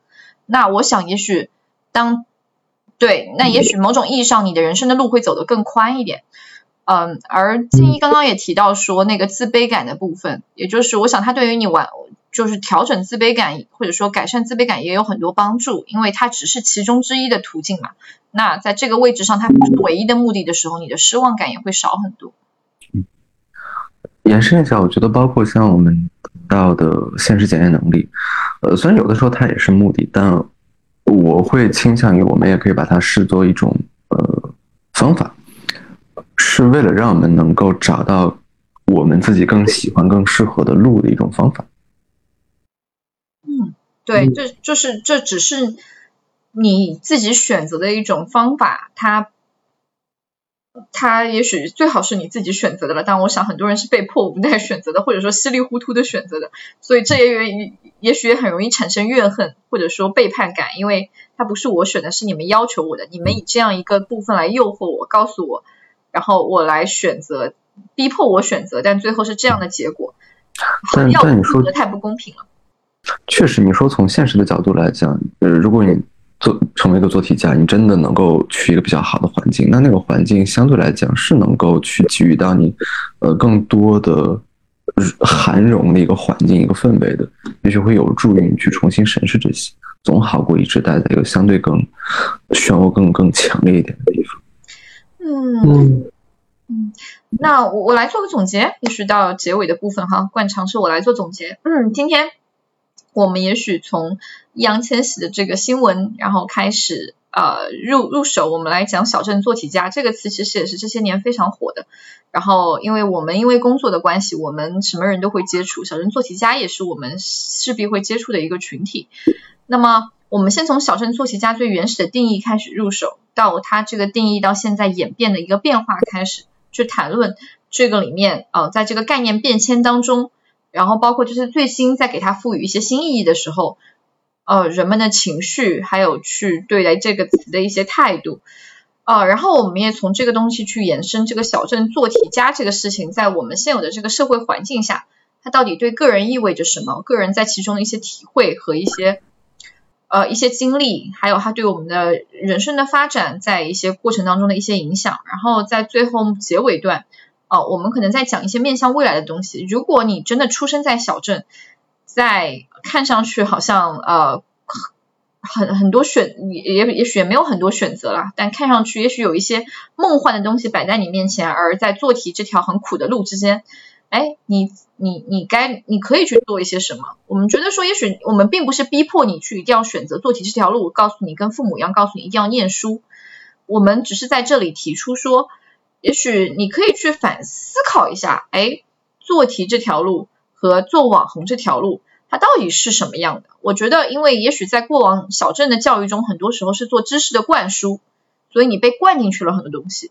那我想也许当对，那也许某种意义上你的人生的路会走得更宽一点。嗯，而静怡刚刚也提到说那个自卑感的部分，也就是我想他对于你玩。就是调整自卑感，或者说改善自卑感也有很多帮助，因为它只是其中之一的途径嘛。那在这个位置上，它不是唯一的目的的时候，你的失望感也会少很多。嗯，延伸一下，我觉得包括像我们到的现实检验能力，呃，虽然有的时候它也是目的，但我会倾向于我们也可以把它视作一种呃方法，是为了让我们能够找到我们自己更喜欢、更适合的路的一种方法。嗯对，这就是这只是你自己选择的一种方法，它它也许最好是你自己选择的了，但我想很多人是被迫无奈选择的，或者说稀里糊涂的选择的，所以这也也也许也很容易产生怨恨或者说背叛感，因为它不是我选的，是你们要求我的，你们以这样一个部分来诱惑我，告诉我，然后我来选择，逼迫我选择，但最后是这样的结果，但但你说的太不公平了。确实，你说从现实的角度来讲，呃，如果你做成为一个做题家，你真的能够去一个比较好的环境，那那个环境相对来讲是能够去给予到你，呃，更多的涵容的一个环境、一个氛围的，也许会有助于你去重新审视这些，总好过一直待在一个相对更漩涡更更强烈一点的地方。嗯嗯，那我我来做个总结，也许到结尾的部分哈，惯常是我来做总结。嗯，今天。我们也许从易烊千玺的这个新闻，然后开始呃入入手，我们来讲小镇做题家这个词，其实也是这些年非常火的。然后，因为我们因为工作的关系，我们什么人都会接触，小镇做题家也是我们势必会接触的一个群体。那么，我们先从小镇做题家最原始的定义开始入手，到它这个定义到现在演变的一个变化开始去谈论这个里面啊，在这个概念变迁当中，然后包括就是最新在给它赋予一些新意义的时候，呃，人们的情绪还有去对待这个词的一些态度，呃，然后我们也从这个东西去延伸这个小镇做题家这个事情，在我们现有的这个社会环境下，它到底对个人意味着什么？个人在其中的一些体会和一些。呃，一些经历，还有它对我们的人生的发展，在一些过程当中的一些影响，然后在最后结尾段，哦，我们可能在讲一些面向未来的东西。如果你真的出生在小镇，在看上去好像呃很很多选，也也许也没有很多选择啦，但看上去也许有一些梦幻的东西摆在你面前，而在做题这条很苦的路之间。哎，你你你该你可以去做一些什么？我们觉得说，也许我们并不是逼迫你去一定要选择做题这条路，告诉你跟父母一样，告诉你一定要念书。我们只是在这里提出说，也许你可以去反思考一下，哎，做题这条路和做网红这条路，它到底是什么样的？我觉得，因为也许在过往小镇的教育中，很多时候是做知识的灌输，所以你被灌进去了很多东西。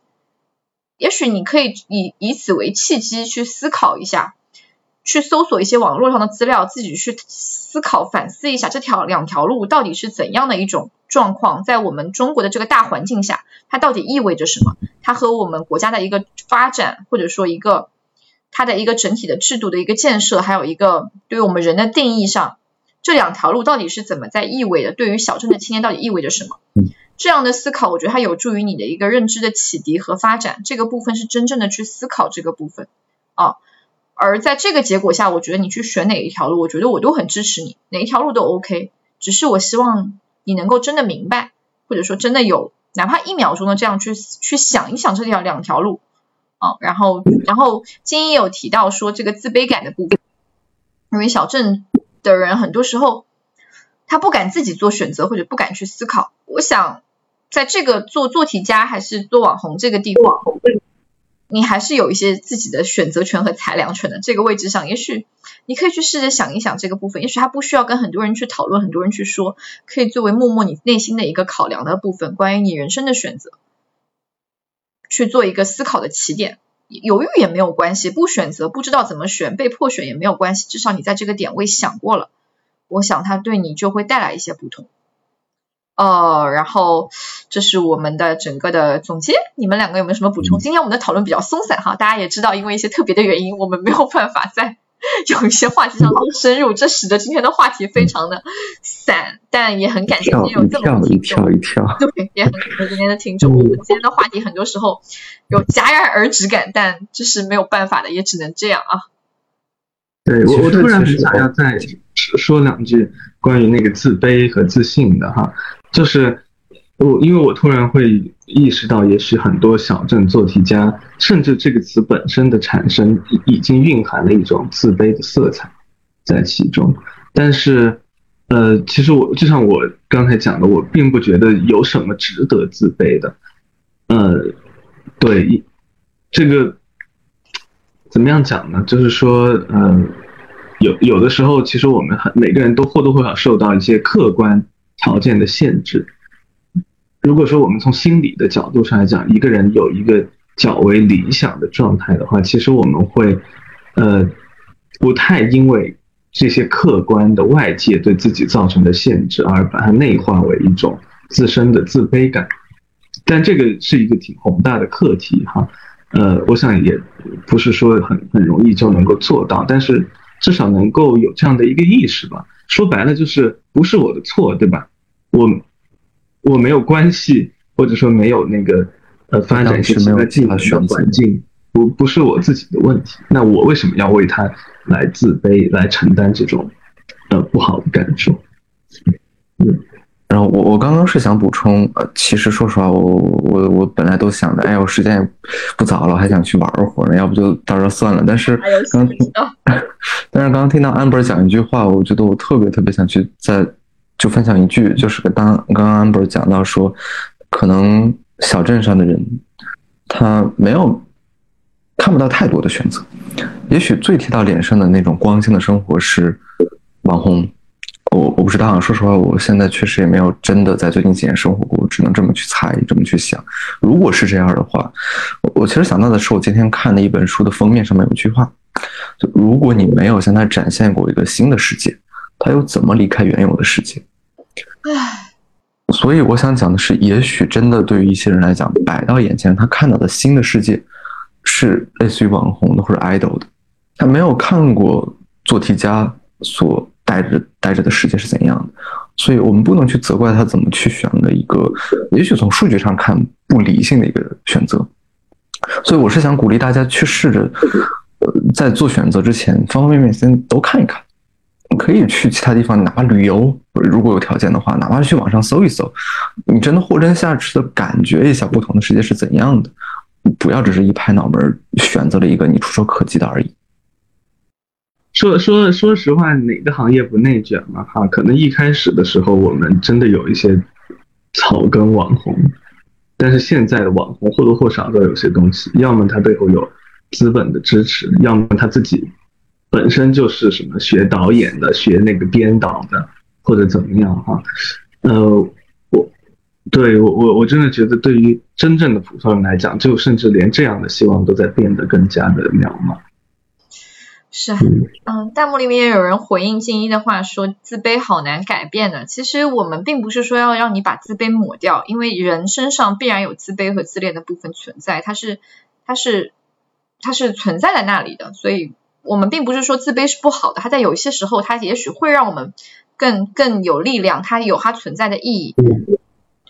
也许你可以以以此为契机去思考一下，去搜索一些网络上的资料，自己去思考反思一下这条两条路到底是怎样的一种状况，在我们中国的这个大环境下，它到底意味着什么？它和我们国家的一个发展，或者说一个它的一个整体的制度的一个建设，还有一个对于我们人的定义上，这两条路到底是怎么在意味的？对于小镇的青年到底意味着什么？这样的思考，我觉得它有助于你的一个认知的启迪和发展。这个部分是真正的去思考这个部分啊。而在这个结果下，我觉得你去选哪一条路，我觉得我都很支持你，哪一条路都 OK。只是我希望你能够真的明白，或者说真的有哪怕一秒钟的这样去去想一想这条两条路啊。然后，然后金英有提到说这个自卑感的部分，因为小镇的人很多时候他不敢自己做选择，或者不敢去思考。我想。在这个做做题家还是做网红这个地方，你还是有一些自己的选择权和裁量权的。这个位置上，也许你可以去试着想一想这个部分。也许他不需要跟很多人去讨论，很多人去说，可以作为默默你内心的一个考量的部分，关于你人生的选择，去做一个思考的起点。犹豫也没有关系，不选择不知道怎么选，被迫选也没有关系。至少你在这个点位想过了，我想它对你就会带来一些不同。呃，然后这是我们的整个的总结，你们两个有没有什么补充？今天我们的讨论比较松散哈，大家也知道，因为一些特别的原因，我们没有办法在 有一些话题上多深入，这使得今天的话题非常的散。但也很感谢今天有这么多听众，对，也很感谢今天的听众。我们今天的话题很多时候有戛然而止感，但这是没有办法的，也只能这样啊。对我，我突然很想要再说两句关于那个自卑和自信的哈。就是我，因为我突然会意识到，也许很多小镇做题家，甚至这个词本身的产生，已经蕴含了一种自卑的色彩在其中。但是，呃，其实我就像我刚才讲的，我并不觉得有什么值得自卑的。呃，对，这个怎么样讲呢？就是说，嗯，有有的时候，其实我们很每个人都或多或少受到一些客观。条件的限制。如果说我们从心理的角度上来讲，一个人有一个较为理想的状态的话，其实我们会，呃，不太因为这些客观的外界对自己造成的限制而把它内化为一种自身的自卑感。但这个是一个挺宏大的课题哈，呃，我想也不是说很很容易就能够做到，但是至少能够有这样的一个意识吧。说白了就是不是我的错，对吧？我我没有关系，或者说没有那个呃发展一些其他技能的环境，不不是我自己的问题。那我为什么要为他来自卑，来承担这种呃不好的感受？嗯。然后我我刚刚是想补充，呃，其实说实话，我我我本来都想着，哎，我时间也不早了，还想去玩会儿呢，要不就到这算了。但是刚听，但是刚刚听到 Amber 讲一句话，我觉得我特别特别想去再就分享一句，就是当刚刚 Amber 讲到说，可能小镇上的人他没有看不到太多的选择，也许最贴到脸上的那种光鲜的生活是网红。我我不知道，说实话，我现在确实也没有真的在最近几年生活过，只能这么去猜，这么去想。如果是这样的话，我我其实想到的是，我今天看的一本书的封面上面有一句话，就如果你没有向他展现过一个新的世界，他又怎么离开原有的世界？唉，所以我想讲的是，也许真的对于一些人来讲，摆到眼前他看到的新的世界，是类似于网红的或者 idol 的，他没有看过做题家所。带着带着的世界是怎样的？所以我们不能去责怪他怎么去选了一个，也许从数据上看不理性的一个选择。所以我是想鼓励大家去试着，呃，在做选择之前，方方面面先都看一看。可以去其他地方，哪怕旅游，如果有条件的话，哪怕去网上搜一搜，你真的货真价实的感觉一下不同的世界是怎样的。不要只是一拍脑门选择了一个你触手可及的而已。说说说实话，哪个行业不内卷嘛？哈，可能一开始的时候，我们真的有一些草根网红，但是现在的网红或多或少都有些东西，要么他背后有资本的支持，要么他自己本身就是什么学导演的、学那个编导的，或者怎么样哈。呃，我对我我我真的觉得，对于真正的普通人来讲，就甚至连这样的希望都在变得更加的渺茫。是，嗯，弹幕里面也有人回应静一的话，说自卑好难改变的。其实我们并不是说要让你把自卑抹掉，因为人身上必然有自卑和自恋的部分存在，它是，它是，它是存在在那里的。所以，我们并不是说自卑是不好的，它在有一些时候，它也许会让我们更更有力量，它有它存在的意义。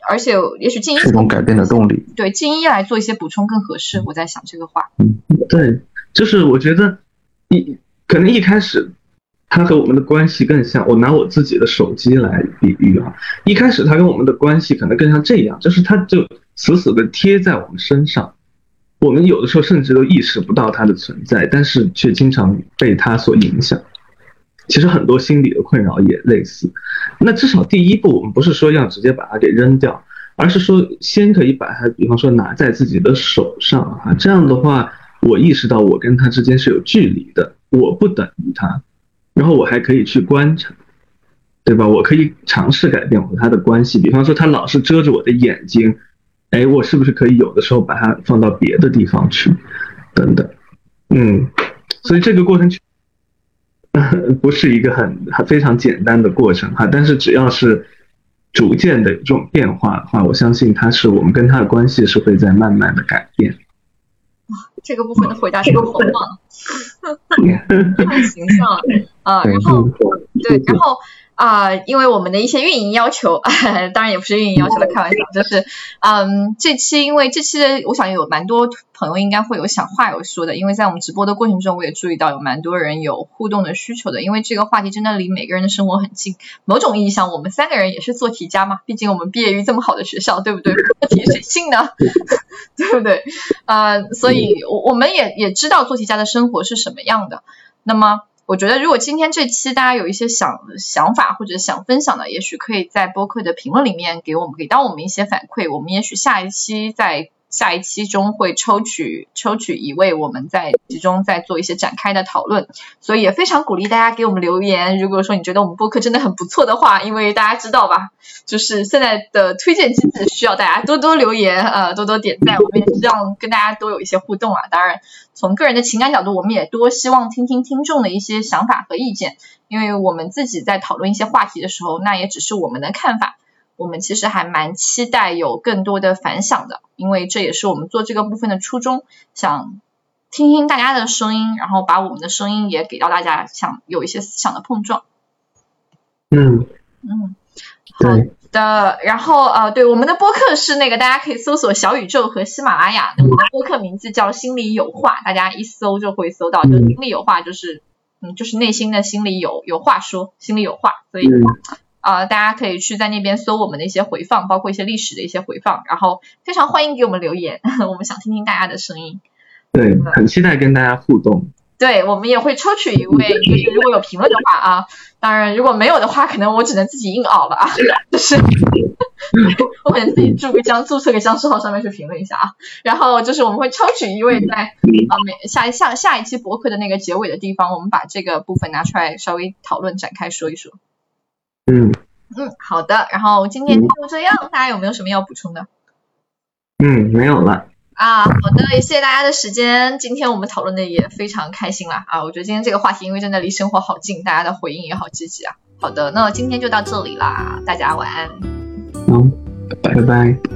而且，也许静一是一种改变的动力。对，静一来做一些补充更合适。我在想这个话。嗯，对，就是我觉得。一可能一开始，他和我们的关系更像。我拿我自己的手机来比喻啊，一开始他跟我们的关系可能更像这样，就是他就死死的贴在我们身上，我们有的时候甚至都意识不到它的存在，但是却经常被它所影响。其实很多心理的困扰也类似。那至少第一步，我们不是说要直接把它给扔掉，而是说先可以把它，比方说拿在自己的手上啊，这样的话。我意识到我跟他之间是有距离的，我不等于他，然后我还可以去观察，对吧？我可以尝试改变我和他的关系，比方说他老是遮着我的眼睛，哎，我是不是可以有的时候把它放到别的地方去，等等，嗯，所以这个过程 不是一个很非常简单的过程哈，但是只要是逐渐的这种变化的话，我相信它是我们跟它的关系是会在慢慢的改变。哇，这个部分的回答是个好棒，太形象了啊！然后对，然后。啊，因为我们的一些运营要求，当然也不是运营要求的，开玩笑，就是，嗯，这期因为这期的，我想有蛮多朋友应该会有想话要说的，因为在我们直播的过程中，我也注意到有蛮多人有互动的需求的，因为这个话题真的离每个人的生活很近，某种意义上，我们三个人也是做题家嘛，毕竟我们毕业于这么好的学校，对不对？做题谁信呢？对不对？呃，所以我我们也也知道做题家的生活是什么样的，那么。我觉得，如果今天这期大家有一些想想法或者想分享的，也许可以在播客的评论里面给我们，给到我们一些反馈。我们也许下一期再。下一期中会抽取抽取一位，我们在其中再做一些展开的讨论，所以也非常鼓励大家给我们留言。如果说你觉得我们播客真的很不错的话，因为大家知道吧，就是现在的推荐机制需要大家多多留言，呃，多多点赞，我们也希望跟大家多有一些互动啊。当然，从个人的情感角度，我们也多希望听听听众的一些想法和意见，因为我们自己在讨论一些话题的时候，那也只是我们的看法。我们其实还蛮期待有更多的反响的，因为这也是我们做这个部分的初衷，想听听大家的声音，然后把我们的声音也给到大家，想有一些思想的碰撞。嗯嗯，好的。然后呃，对，我们的播客是那个大家可以搜索小宇宙和喜马拉雅，我们的播客名字叫心里有话，大家一搜就会搜到，就心里有话就是嗯，就是内心的心里有有话说，心里有话，所以。啊，大家可以去在那边搜我们的一些回放，包括一些历史的一些回放，然后非常欢迎给我们留言，我们想听听大家的声音。对，很期待跟大家互动。对，我们也会抽取一位，就是如果有评论的话啊，当然如果没有的话，可能我只能自己硬熬了啊，就是 我可能自己注个江，注册个僵尸号上面去评论一下啊，然后就是我们会抽取一位在啊每下下下一期博客的那个结尾的地方，我们把这个部分拿出来稍微讨论展开说一说。嗯嗯，好的。然后今天就这样，大家有没有什么要补充的？嗯，没有了。啊，好的，也谢谢大家的时间。今天我们讨论的也非常开心啦啊！我觉得今天这个话题因为真的离生活好近，大家的回应也好积极啊。好的，那今天就到这里啦，大家晚安。嗯，拜拜。